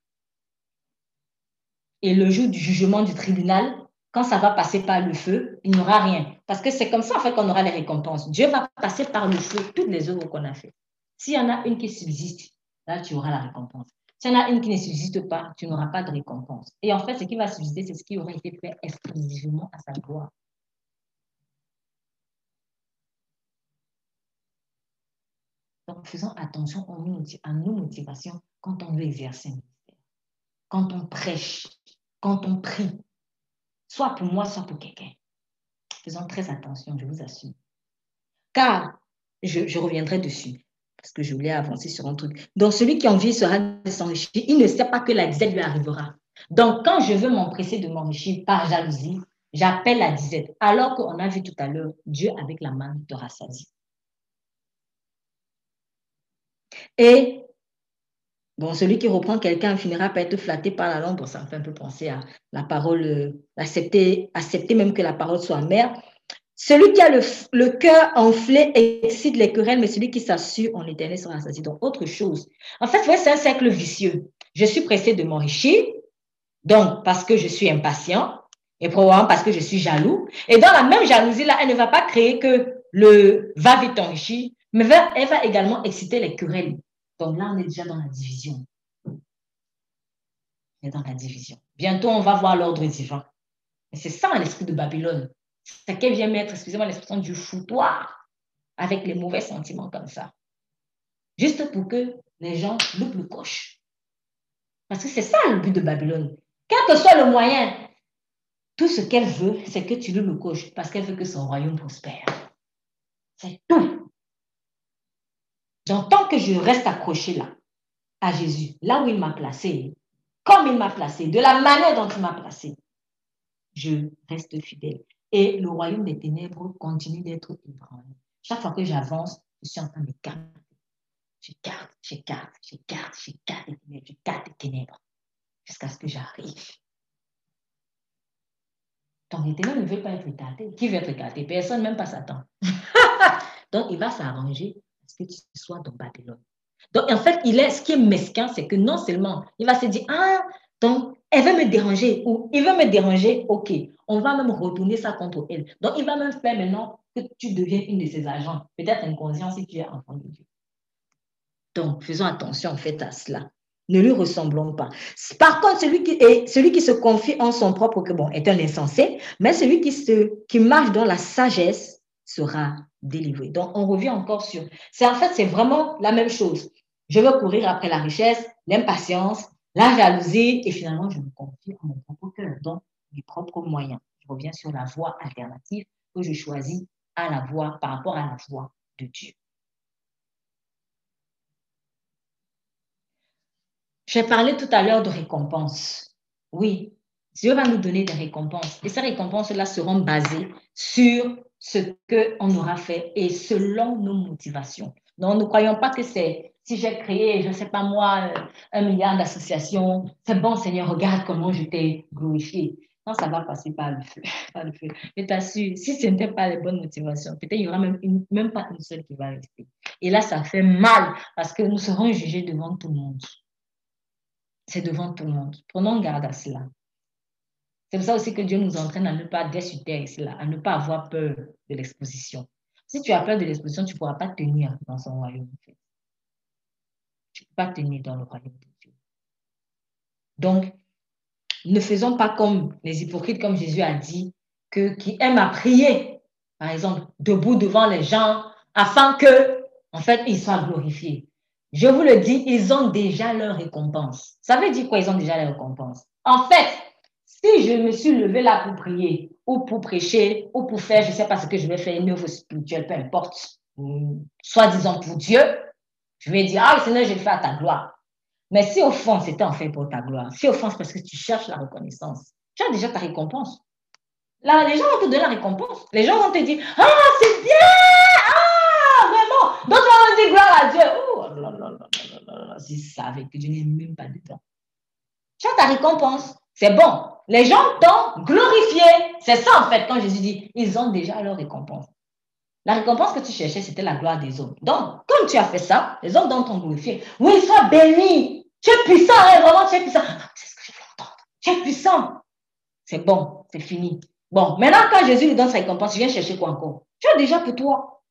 Et le jour du jugement du tribunal, quand ça va passer par le feu, il n'y aura rien. Parce que c'est comme ça, en fait, qu'on aura les récompenses. Dieu va passer par le feu toutes les œuvres qu'on a faites. S'il y en a une qui subsiste, là, tu auras la récompense. S'il y en a une qui ne subsiste pas, tu n'auras pas de récompense. Et en fait, ce qui va subsister, c'est ce qui aurait été fait exclusivement à sa gloire. Donc, faisons attention à nos motivations quand on veut exercer un ministère, quand on prêche, quand on prie, soit pour moi, soit pour quelqu'un. Faisons très attention, je vous assure. Car, je, je reviendrai dessus parce que je voulais avancer sur un truc. Donc, celui qui envie sera de s'enrichir, il ne sait pas que la disette lui arrivera. Donc, quand je veux m'empresser de m'enrichir par jalousie, j'appelle la disette. Alors qu'on a vu tout à l'heure, Dieu avec la main te rassasie. Et, bon, celui qui reprend quelqu'un finira par être flatté par la langue. Bon, ça me fait un peu penser à la parole, euh, accepter, accepter même que la parole soit amère. Celui qui a le, cœur enflé excite les querelles, mais celui qui s'assure en éternel sera assassiné. Donc, autre chose. En fait, c'est un cercle vicieux. Je suis pressé de m'enrichir, donc parce que je suis impatient, et probablement parce que je suis jaloux. Et dans la même jalousie-là, elle ne va pas créer que le va vite enrichir, mais elle va également exciter les querelles. Donc là, on est déjà dans la division. On est dans la division. Bientôt, on va voir l'ordre divin. Et c'est ça l'esprit de Babylone. C'est qu'elle vient mettre, excusez-moi l'expression, du foutoir avec les mauvais sentiments comme ça. Juste pour que les gens loupent le coche. Parce que c'est ça le but de Babylone. Quel que soit le moyen, tout ce qu'elle veut, c'est que tu loupes le coche parce qu'elle veut que son royaume prospère. C'est tout. Tant que je reste accroché là, à Jésus, là où il m'a placé, comme il m'a placé, de la manière dont il m'a placé, je reste fidèle. Et le royaume des ténèbres continue d'être ébranlé. Chaque fois que j'avance, je suis en train garde, je garde, je garde les ténèbres, je garde les ténèbres, jusqu'à ce que j'arrive. Donc, les ténèbres ne veulent pas être écartés. Qui veut être écarté Personne, même pas Satan. Donc, il va s'arranger parce que tu sois dans Babylone. Donc, en fait, il est, ce qui est mesquin, c'est que non seulement il va se dire, ah, donc, elle veut me déranger ou il veut me déranger, ok, on va même retourner ça contre elle. Donc, il va même faire maintenant que tu deviens une de ses agents, peut-être inconscient si tu es enfant de Dieu. Donc, faisons attention en fait à cela. Ne lui ressemblons pas. Par contre, celui qui, est, celui qui se confie en son propre que bon, est un insensé, mais celui qui, se, qui marche dans la sagesse sera délivré. Donc, on revient encore sur. C'est en fait, c'est vraiment la même chose. Je veux courir après la richesse, l'impatience, la jalousie, et finalement, je me confie en mon propre cœur, donc mes propres moyens. Je reviens sur la voie alternative que je choisis à la voie par rapport à la voie de Dieu. J'ai parlé tout à l'heure de récompenses. Oui, Dieu va nous donner des récompenses. Et ces récompenses-là seront basées sur ce qu'on aura fait et selon nos motivations. Donc, ne croyons pas que c'est si j'ai créé, je ne sais pas moi, un milliard d'associations, c'est bon Seigneur, regarde comment je t'ai glorifié. Non, ça va passer par le feu. Par le feu. Mais t'assure, si ce n'était pas les bonnes motivations, peut-être il n'y aura même, pas une seule qui va rester. Et là, ça fait mal parce que nous serons jugés devant tout le monde. C'est devant tout le monde. Prenons garde à cela. C'est pour ça aussi que Dieu nous entraîne à ne pas déchuter cela, à ne pas avoir peur de l'exposition. Si tu as peur de l'exposition, tu ne pourras pas tenir dans son royaume. Pas tenir dans le royaume de Dieu. Donc, ne faisons pas comme les hypocrites, comme Jésus a dit, que, qui aiment à prier, par exemple, debout devant les gens, afin que, en fait, ils soient glorifiés. Je vous le dis, ils ont déjà leur récompense. Ça veut dire quoi, ils ont déjà leur récompense? En fait, si je me suis levé là pour prier, ou pour prêcher, ou pour faire, je ne sais pas ce que je vais faire, une œuvre spirituelle, peu importe, soi-disant pour Dieu, je vais dire, ah Seigneur, je le fais à ta gloire. Mais si au fond, c'était en fait pour ta gloire, si au fond, c'est parce que tu cherches la reconnaissance, tu as déjà ta récompense. Là, les gens vont te donner la récompense. Les gens vont te dire, ah, c'est bien, ah, vraiment. D'autres vont dire gloire à Dieu. Oh, là, là, là, si savais que Dieu n'est même pas dedans. Tu as ta récompense. C'est bon. Les gens t'ont glorifié. C'est ça, en fait, quand Jésus dit, ils ont déjà leur récompense. La récompense que tu cherchais, c'était la gloire des hommes. Donc, comme tu as fait ça, les hommes t'ont glorifié. Oui, sois béni. Tu es puissant, hein, vraiment, tu es puissant. Ah, c'est ce que je veux entendre. Tu es puissant. C'est bon, c'est fini. Bon, maintenant, quand Jésus lui donne sa récompense, tu viens chercher quoi encore? Tu as déjà pour toi.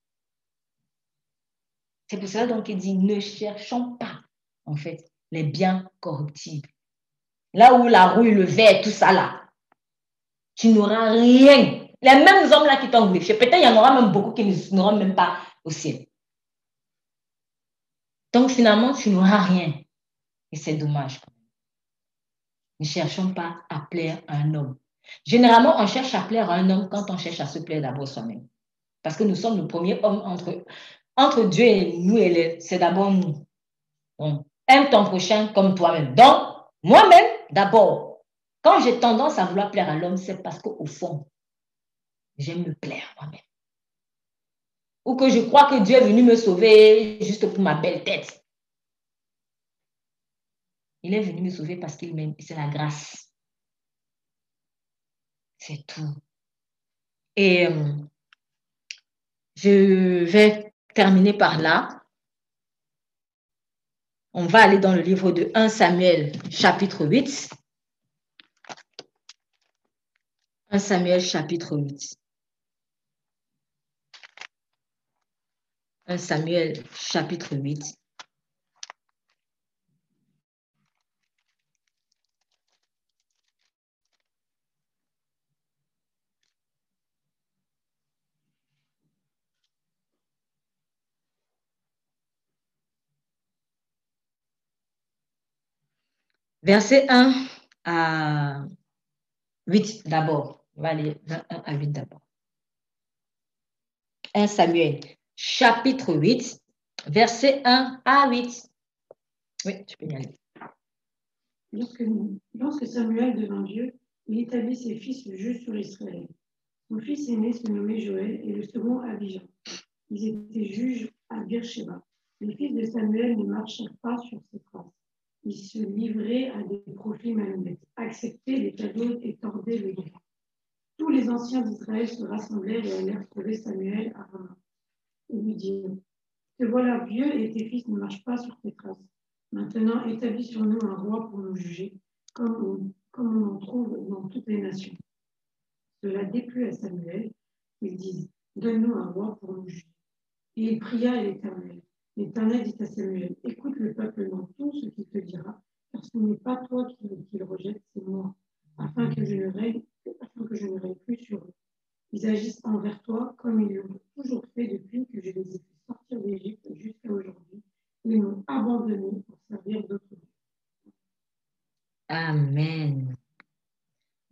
C'est pour cela donc qu'il dit, ne cherchons pas, en fait, les biens corruptibles. Là où la rouille, le verre, tout ça là, tu n'auras rien les mêmes hommes-là qui t'ont peut-être il y en aura même beaucoup qui n'auront même pas au ciel. Donc finalement, tu n'auras rien. Et c'est dommage. Ne cherchons pas à plaire à un homme. Généralement, on cherche à plaire à un homme quand on cherche à se plaire d'abord soi-même. Parce que nous sommes le premier homme entre, entre Dieu et nous, c'est d'abord nous. aime ton prochain comme toi-même. Donc, moi-même, d'abord, quand j'ai tendance à vouloir plaire à l'homme, c'est parce qu'au fond, j'aime me plaire moi-même. Ou que je crois que Dieu est venu me sauver juste pour ma belle tête. Il est venu me sauver parce qu'il m'aime. C'est la grâce. C'est tout. Et euh, je vais terminer par là. On va aller dans le livre de 1 Samuel, chapitre 8. 1 Samuel, chapitre 8. 1 Samuel, chapitre 8. Verset 1 à 8 d'abord. On va aller 1 à 8 d'abord. 1 Samuel, chapitre 8, verset 1 à 8. Oui, tu peux y aller. Lorsque, Samuel devint vieux, il établit ses fils le juge sur Israël. Son fils aîné se nommait Joël et le second Abijah. Ils étaient juges à Beersheba. Les fils de Samuel ne marchèrent pas sur ses traces ils se livraient à des profits malhonnêtes, acceptaient les cadeaux et tordaient le droit. Tous les anciens d'Israël se rassemblèrent et allèrent trouver Samuel à. Ils lui dirent Te voilà vieux et tes fils ne marchent pas sur tes traces. Maintenant, établis sur nous un roi pour nous juger, comme on, comme on en trouve dans toutes les nations. Cela déplut à Samuel. Ils disent Donne-nous un roi pour nous juger. Et il pria à l'Éternel. L'Éternel dit à Samuel, écoute le peuple dans tout ce qu'il te dira, car ce n'est pas toi qui, le rejette, c'est moi, afin que, je ne règne, afin que je ne règne plus sur eux. Ils agissent envers toi comme ils l'ont toujours fait depuis que je les ai fait sortir d'Égypte jusqu'à aujourd'hui. Ils m'ont abandonné pour servir d'autres. Amen.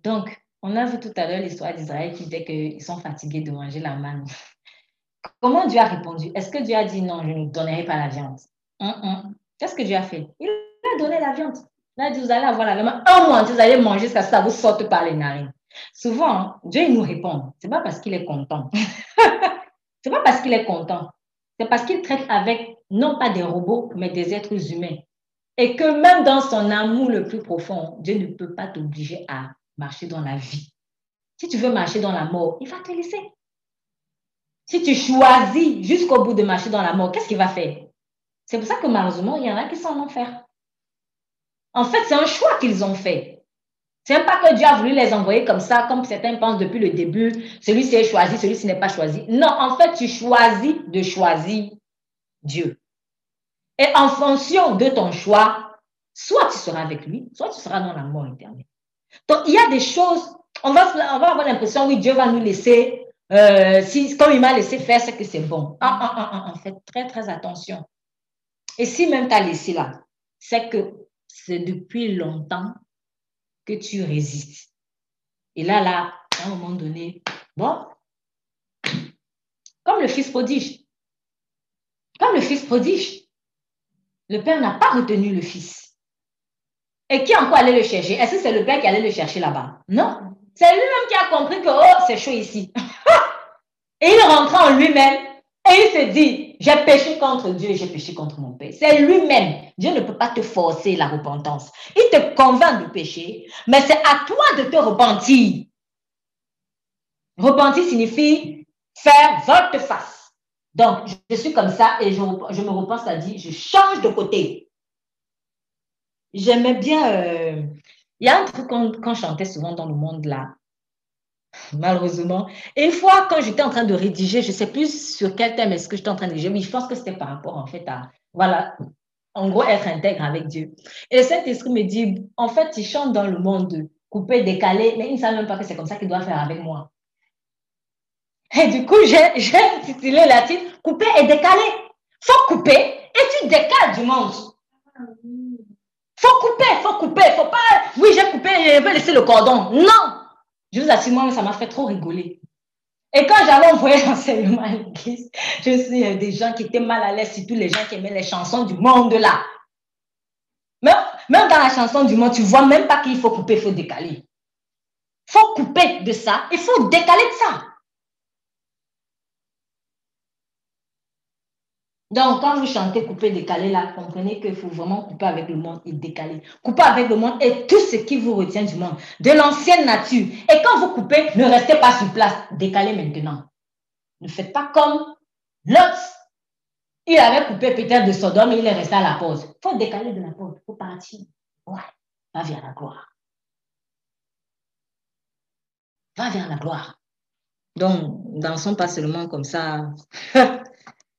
Donc, on a vu tout à l'heure l'histoire d'Israël qui disait qu'ils sont fatigués de manger la manne. Comment Dieu a répondu? Est-ce que Dieu a dit non, je ne donnerai pas la viande? Hum, hum. Qu'est-ce que Dieu a fait? Il a donné la viande. Il a dit, vous allez avoir la viande. Un mois, vous allez manger jusqu'à ça vous sorte par les narines. Souvent, Dieu nous répond. Ce n'est pas parce qu'il est content. Ce n'est pas parce qu'il est content. C'est parce qu'il traite avec non pas des robots, mais des êtres humains. Et que même dans son amour le plus profond, Dieu ne peut pas t'obliger à marcher dans la vie. Si tu veux marcher dans la mort, il va te laisser. Si tu choisis jusqu'au bout de marcher dans la mort, qu'est-ce qu'il va faire? C'est pour ça que malheureusement, il y en a qui sont en enfer. En fait, c'est un choix qu'ils ont fait. C'est pas que Dieu a voulu les envoyer comme ça, comme certains pensent depuis le début, celui-ci est choisi, celui-ci n'est pas choisi. Non, en fait, tu choisis de choisir Dieu. Et en fonction de ton choix, soit tu seras avec lui, soit tu seras dans la mort éternelle. Donc, il y a des choses, on va, avoir l'impression, oui, Dieu va nous laisser euh, si, comme il m'a laissé faire, c'est que c'est bon. Ah, ah, ah, ah, très, très attention. Et si même tu as laissé là, c'est que c'est depuis longtemps que tu résistes. Et là, là, à un moment donné, bon, comme le fils prodige. Comme le fils prodige. Le père n'a pas retenu le fils. Et qui encore allait le chercher? Est-ce que c'est le père qui allait le chercher là-bas? Non. C'est lui-même qui a compris que, oh, c'est chaud ici. et il rentre en lui-même et il se dit, j'ai péché contre Dieu j'ai péché contre mon Père. C'est lui-même. Dieu ne peut pas te forcer la repentance. Il te convainc de pécher, mais c'est à toi de te repentir. Repentir signifie faire volte-face. Donc, je suis comme ça et je, me repense à dire, je change de côté. J'aimais bien euh, il y a un truc qu'on chantait souvent dans le monde là, malheureusement. Une fois, quand j'étais en train de rédiger, je ne sais plus sur quel thème est-ce que j'étais en train de rédiger, mais je pense que c'était par rapport en fait à, voilà, en gros, être intègre avec Dieu. Et cet esprit me dit, en fait, il chante dans le monde, coupé, décalé, mais il ne savent même pas que c'est comme ça qu'il doit faire avec moi. Et du coup, j'ai intitulé la titre, couper et décalé. faut couper et tu décales du monde faut couper, faut couper, faut pas. Oui, j'ai coupé, je vais laisser le cordon. Non! Je vous assure, moi, ça m'a fait trop rigoler. Et quand j'avais envoyé l'enseignement à l'église, je suis euh, des gens qui étaient mal à l'aise, surtout les gens qui aimaient les chansons du monde là. Même, dans la chanson du monde, tu vois même pas qu'il faut couper, il faut décaler. Il faut couper de ça, il faut décaler de ça. Donc, quand vous chantez couper, décaler, là, comprenez qu'il faut vraiment couper avec le monde et décaler. Couper avec le monde et tout ce qui vous retient du monde, de l'ancienne nature. Et quand vous coupez, ne restez pas sur place. Décalez maintenant. Ne faites pas comme L'autre, il avait coupé peut-être de Sodome et il est resté à la pause. Il faut décaler de la pause, il faut partir. Ouais, va vers la gloire. Va vers la gloire. Donc, dansons pas seulement comme ça,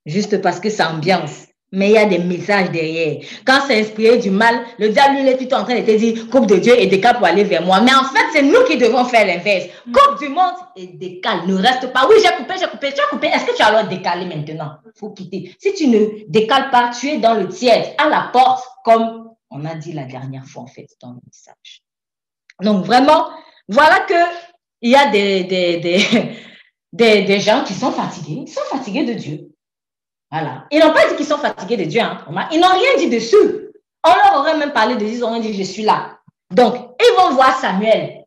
juste parce que ça ambiance mais il y a des messages derrière. Quand c'est inspiré du mal, le diable, lui, est plutôt en train de te dire, coupe de Dieu et décale pour aller vers moi. Mais en fait, c'est nous qui devons faire l'inverse. Mm. Coupe du monde et décale. Ne reste pas. Oui, j'ai coupé, j'ai coupé, tu as coupé. Est-ce que tu as alors décalé maintenant? Il faut quitter. Si tu ne décales pas, tu es dans le tiers, à la porte, comme on a dit la dernière fois, en fait, dans le message. Donc, vraiment, voilà que il y a des, des, des, des, des gens qui sont fatigués. Ils sont fatigués de Dieu. Voilà. Ils n'ont pas dit qu'ils sont fatigués de Dieu. Hein. Ils n'ont rien dit dessus. On leur aurait même parlé de Dieu, ils auraient dit, je suis là. Donc, ils vont voir Samuel.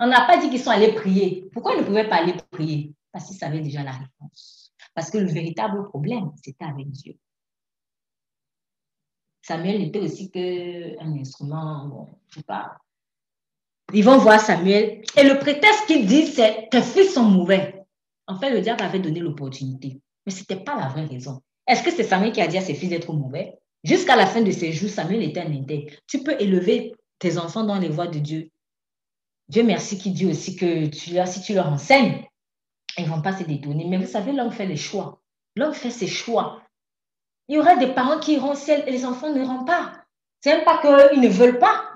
On n'a pas dit qu'ils sont allés prier. Pourquoi ils ne pouvaient pas aller prier? Parce qu'ils savaient déjà la réponse. Parce que le véritable problème, c'était avec Dieu. Samuel n'était aussi qu'un instrument, bon, je sais pas. Ils vont voir Samuel et le prétexte qu'ils disent, c'est tes fils sont mauvais. En fait, le diable avait donné l'opportunité. Mais ce n'était pas la vraie raison. Est-ce que c'est Samuel qui a dit à ses fils d'être mauvais? Jusqu'à la fin de ses jours, Samuel était un intègre. Tu peux élever tes enfants dans les voies de Dieu. Dieu merci qui dit aussi que tu, si tu leur enseignes, ils ne vont pas se détourner. Mais vous savez, l'homme fait les choix. L'homme fait ses choix. Il y aura des parents qui iront au et les enfants n'iront pas. C'est même pas qu'ils ne veulent pas.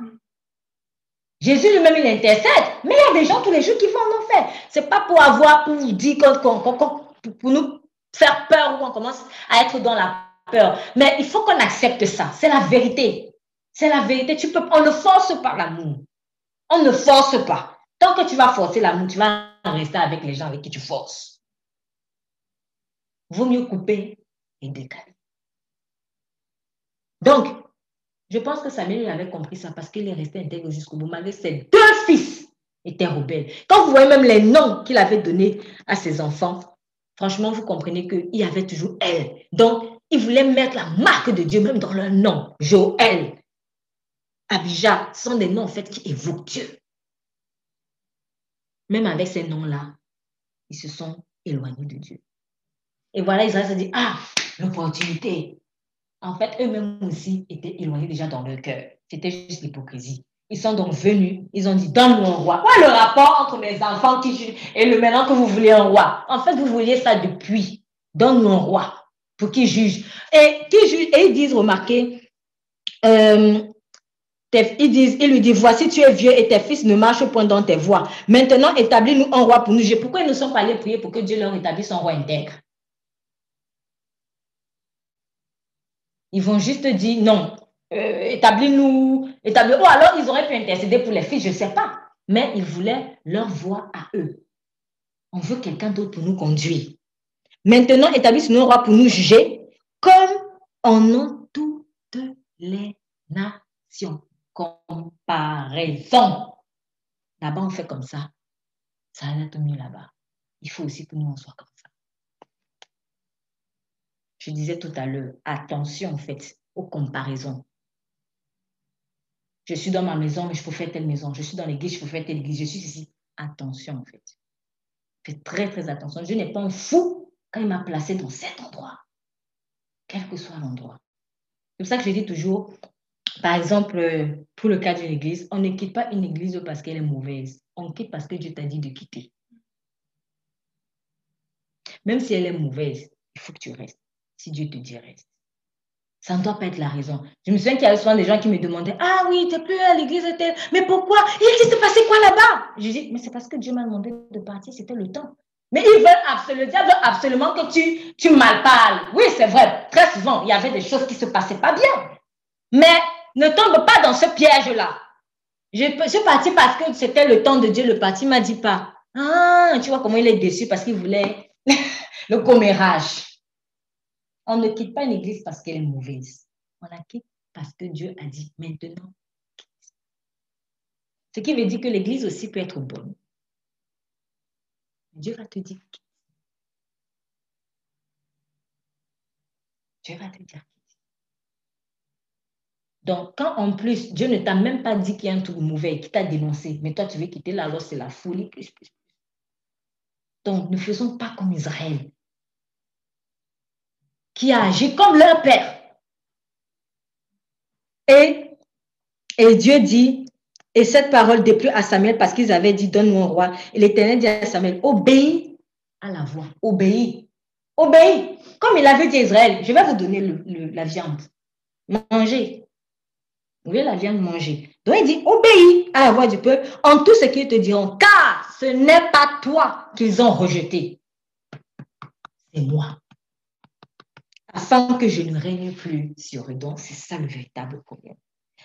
Jésus lui-même, il intercède. Mais il y a des gens tous les jours qui vont en enfer. Ce n'est pas pour avoir, pour dire, pour nous faire peur ou on commence à être dans la peur. Mais il faut qu'on accepte ça. C'est la vérité. C'est la vérité. Tu peux, on ne force pas l'amour. On ne force pas. Tant que tu vas forcer l'amour, tu vas rester avec les gens avec qui tu forces. Vaut mieux couper et décaler. Donc, je pense que Samuel avait compris ça parce qu'il est resté intègre jusqu'au bout. Malgré ses deux fils étaient rebelles. Quand vous voyez même les noms qu'il avait donnés à ses enfants, franchement, vous comprenez qu'il y avait toujours elle. Donc, il voulait mettre la marque de Dieu même dans leur nom. Joël, Abijah, sont des noms en fait qui évoquent Dieu. Même avec ces noms-là, ils se sont éloignés de Dieu. Et voilà, Israël se dit, ah, l'opportunité. En fait, eux-mêmes aussi étaient éloignés déjà dans leur cœur. C'était juste l'hypocrisie. Ils sont donc venus, ils ont dit, donne-nous un roi. Quoi le rapport entre mes enfants qui jugent et le maintenant que vous voulez un roi? En fait, vous vouliez ça depuis. Donne-nous un roi pour qu'il juge. Et, qui juge, et ils disent, remarquez, euh, ils, disent, ils lui disent, voici tu es vieux et tes fils ne marchent point dans tes voies. Maintenant, établis-nous un roi pour nous juger. Pourquoi ils ne sont pas allés prier pour que Dieu leur établisse un roi intègre? Ils vont juste dire, non, euh, établis-nous, établis. Ou alors ils auraient pu intercéder pour les filles, je ne sais pas. Mais ils voulaient leur voix à eux. On veut quelqu'un d'autre pour nous conduire. Maintenant, établissez nous roi pour nous juger, comme en ont toutes les nations. Comparaison. Là-bas, on fait comme ça. Ça va être mieux là-bas. Il faut aussi que nous, on soit comme ça. Je disais tout à l'heure, attention en fait aux comparaisons. Je suis dans ma maison, mais je peux faire telle maison. Je suis dans l'église, je peux faire telle église. Je suis ici. Attention, en fait. Faites très, très attention. Je n'ai pas un fou quand il m'a placé dans cet endroit, quel que soit l'endroit. C'est pour ça que je dis toujours, par exemple, pour le cas d'une église, on ne quitte pas une église parce qu'elle est mauvaise. On quitte parce que Dieu t'a dit de quitter. Même si elle est mauvaise, il faut que tu restes. Si Dieu te dit reste. Ça ne doit pas être la raison. Je me souviens qu'il y avait souvent des gens qui me demandaient Ah oui, tu n'es plus à l'église, mais pourquoi? Il s'est passé quoi là-bas? Je dis Mais c'est parce que Dieu m'a demandé de partir, c'était le temps. Mais il veut absolument, veut absolument que tu, tu mal parles. Oui, c'est vrai. Très souvent, il y avait des choses qui ne se passaient pas bien. Mais ne tombe pas dans ce piège-là. Je, je suis partie parce que c'était le temps de Dieu. Le parti ne m'a dit pas. Ah, tu vois comment il est déçu parce qu'il voulait le commérage. On ne quitte pas une église parce qu'elle est mauvaise. On la quitte parce que Dieu a dit maintenant. Ce qui veut dire que l'église aussi peut être bonne. Dieu va te dire Dieu va te dire Donc, quand en plus, Dieu ne t'a même pas dit qu'il y a un truc mauvais, qui t'a dénoncé, mais toi, tu veux quitter là, alors c'est la folie. Donc, ne faisons pas comme Israël. Qui a agi comme leur père. Et, Dieu dit, et cette parole déplut à Samuel parce qu'ils avaient dit, donne-nous un roi. Et l'Éternel dit à Samuel, obéis à la voix, obéis, obéis. Comme il avait dit à Israël, je vais vous donner la viande, mangez. Vous voulez la viande manger. Donc il dit, obéis à la voix du peuple en tout ce qu'ils te diront, car ce n'est pas toi qu'ils ont rejeté. C'est moi. Afin que je ne règne plus sur eux. Donc c'est ça le véritable problème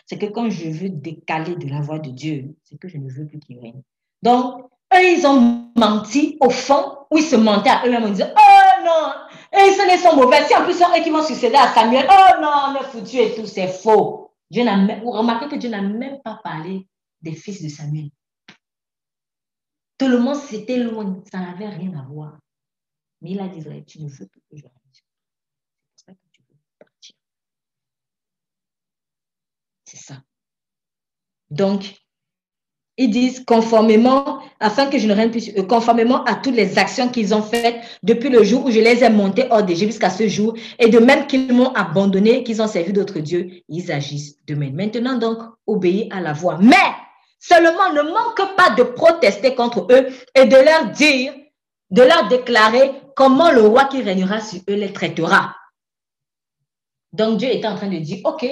c'est que quand je veux décaler de la voix de Dieu, c'est que je ne veux plus qu'il règne. Donc, eux, ils ont menti au fond, ou ils se mentaient à eux-mêmes en disant, oh non, et ce n'est sont mauvais. Si en plus, c'est eux qui vont succéder à Samuel, oh non, on est foutu et tout, c'est faux. Dieu n'a vous remarquez que Dieu n'a même pas parlé des fils de Samuel. Tout le monde s'était loin, ça n'avait rien à voir. Mais il a dit, tu ne veux plus que je règne. Ça. Donc, ils disent conformément, afin que je ne règne plus, conformément à toutes les actions qu'ils ont faites depuis le jour où je les ai montés hors d'Égypte jusqu'à ce jour, et de même qu'ils m'ont abandonné, qu'ils ont servi d'autres dieux, ils agissent de même. Maintenant, donc, obéis à la voix. Mais seulement ne manque pas de protester contre eux et de leur dire, de leur déclarer comment le roi qui régnera sur eux les traitera. Donc Dieu est en train de dire, OK,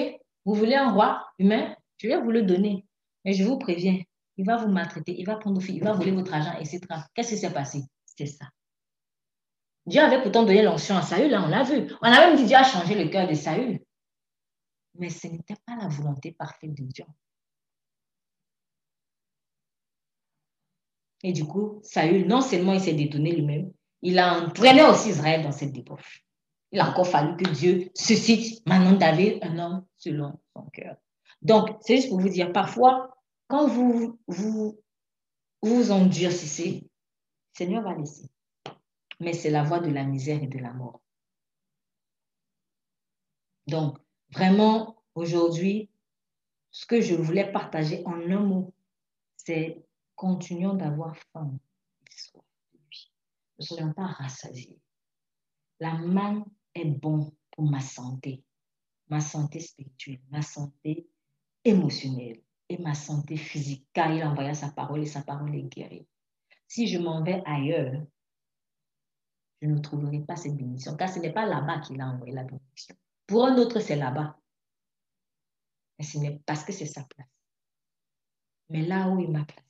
vous voulez un roi humain? Je vais vous le donner. Mais je vous préviens, il va vous maltraiter, il va prendre vos filles, il va voler votre argent, etc. Qu'est-ce qui s'est passé? C'est ça. Dieu avait pourtant donné l'onction à Saül, là, on l'a vu. On a même dit Dieu a changé le cœur de Saül. Mais ce n'était pas la volonté parfaite de Dieu. Et du coup, Saül, non seulement il s'est détourné lui-même, il a entraîné aussi Israël dans cette débauche il a encore fallu que Dieu suscite maintenant David, un homme selon son cœur. Donc, c'est juste pour vous dire, parfois, quand vous vous, vous endurcissez, Seigneur va laisser. Mais c'est la voie de la misère et de la mort. Donc, vraiment, aujourd'hui, ce que je voulais partager en un mot, c'est continuons d'avoir faim Ne soyons pas rassasiés. La main est bon pour ma santé, ma santé spirituelle, ma santé émotionnelle et ma santé physique, car il a envoyé sa parole et sa parole est guérie. Si je m'en vais ailleurs, je ne trouverai pas cette bénédiction, car ce n'est pas là-bas qu'il a envoyé la bénédiction. Pour un autre, c'est là-bas. Mais ce n'est parce que c'est sa place. Mais là où il m'a placé,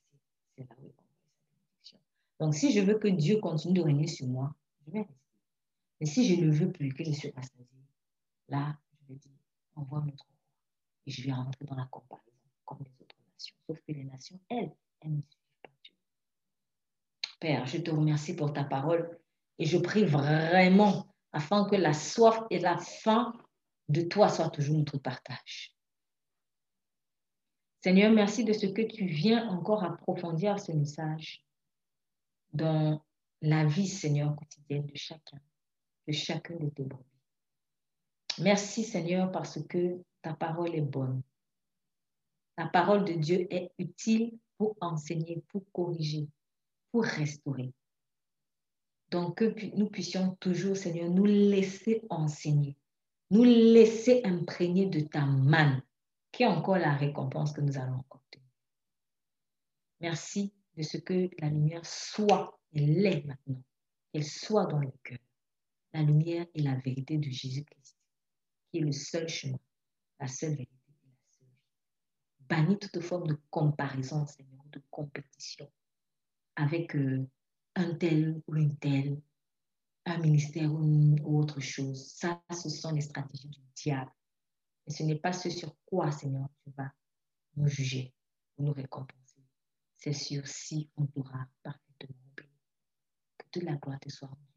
c'est là où il a envoyé sa bénédiction. Donc, si je veux que Dieu continue de régner sur moi, je vais. Mais si je ne veux plus que je suis rassasié, là, je vais dire, envoie notre roi. Et je vais rentrer dans la comparaison comme les autres nations. Sauf que les nations, elles, elles ne suivent pas Dieu. Père, je te remercie pour ta parole et je prie vraiment afin que la soif et la faim de toi soient toujours notre partage. Seigneur, merci de ce que tu viens encore approfondir ce message dans la vie, Seigneur, quotidienne de chacun de chacun de tes brebis. Merci Seigneur parce que ta parole est bonne. La parole de Dieu est utile pour enseigner, pour corriger, pour restaurer. Donc que nous puissions toujours, Seigneur, nous laisser enseigner, nous laisser imprégner de ta manne, qui est encore la récompense que nous allons obtenir. Merci de ce que la lumière soit, elle est maintenant, qu'elle soit dans le cœur la lumière et la vérité de Jésus-Christ, qui est le seul chemin, la seule vérité et la seule vie. Bannis toute forme de comparaison, Seigneur, de compétition avec euh, un tel ou une telle, un ministère ou, autre chose. Ça, ce sont les stratégies du diable. Mais ce n'est pas ce sur quoi, Seigneur, tu vas nous juger ou nous récompenser. C'est sur si on pourra parfaitement obéir. Que toute la gloire te soit rendue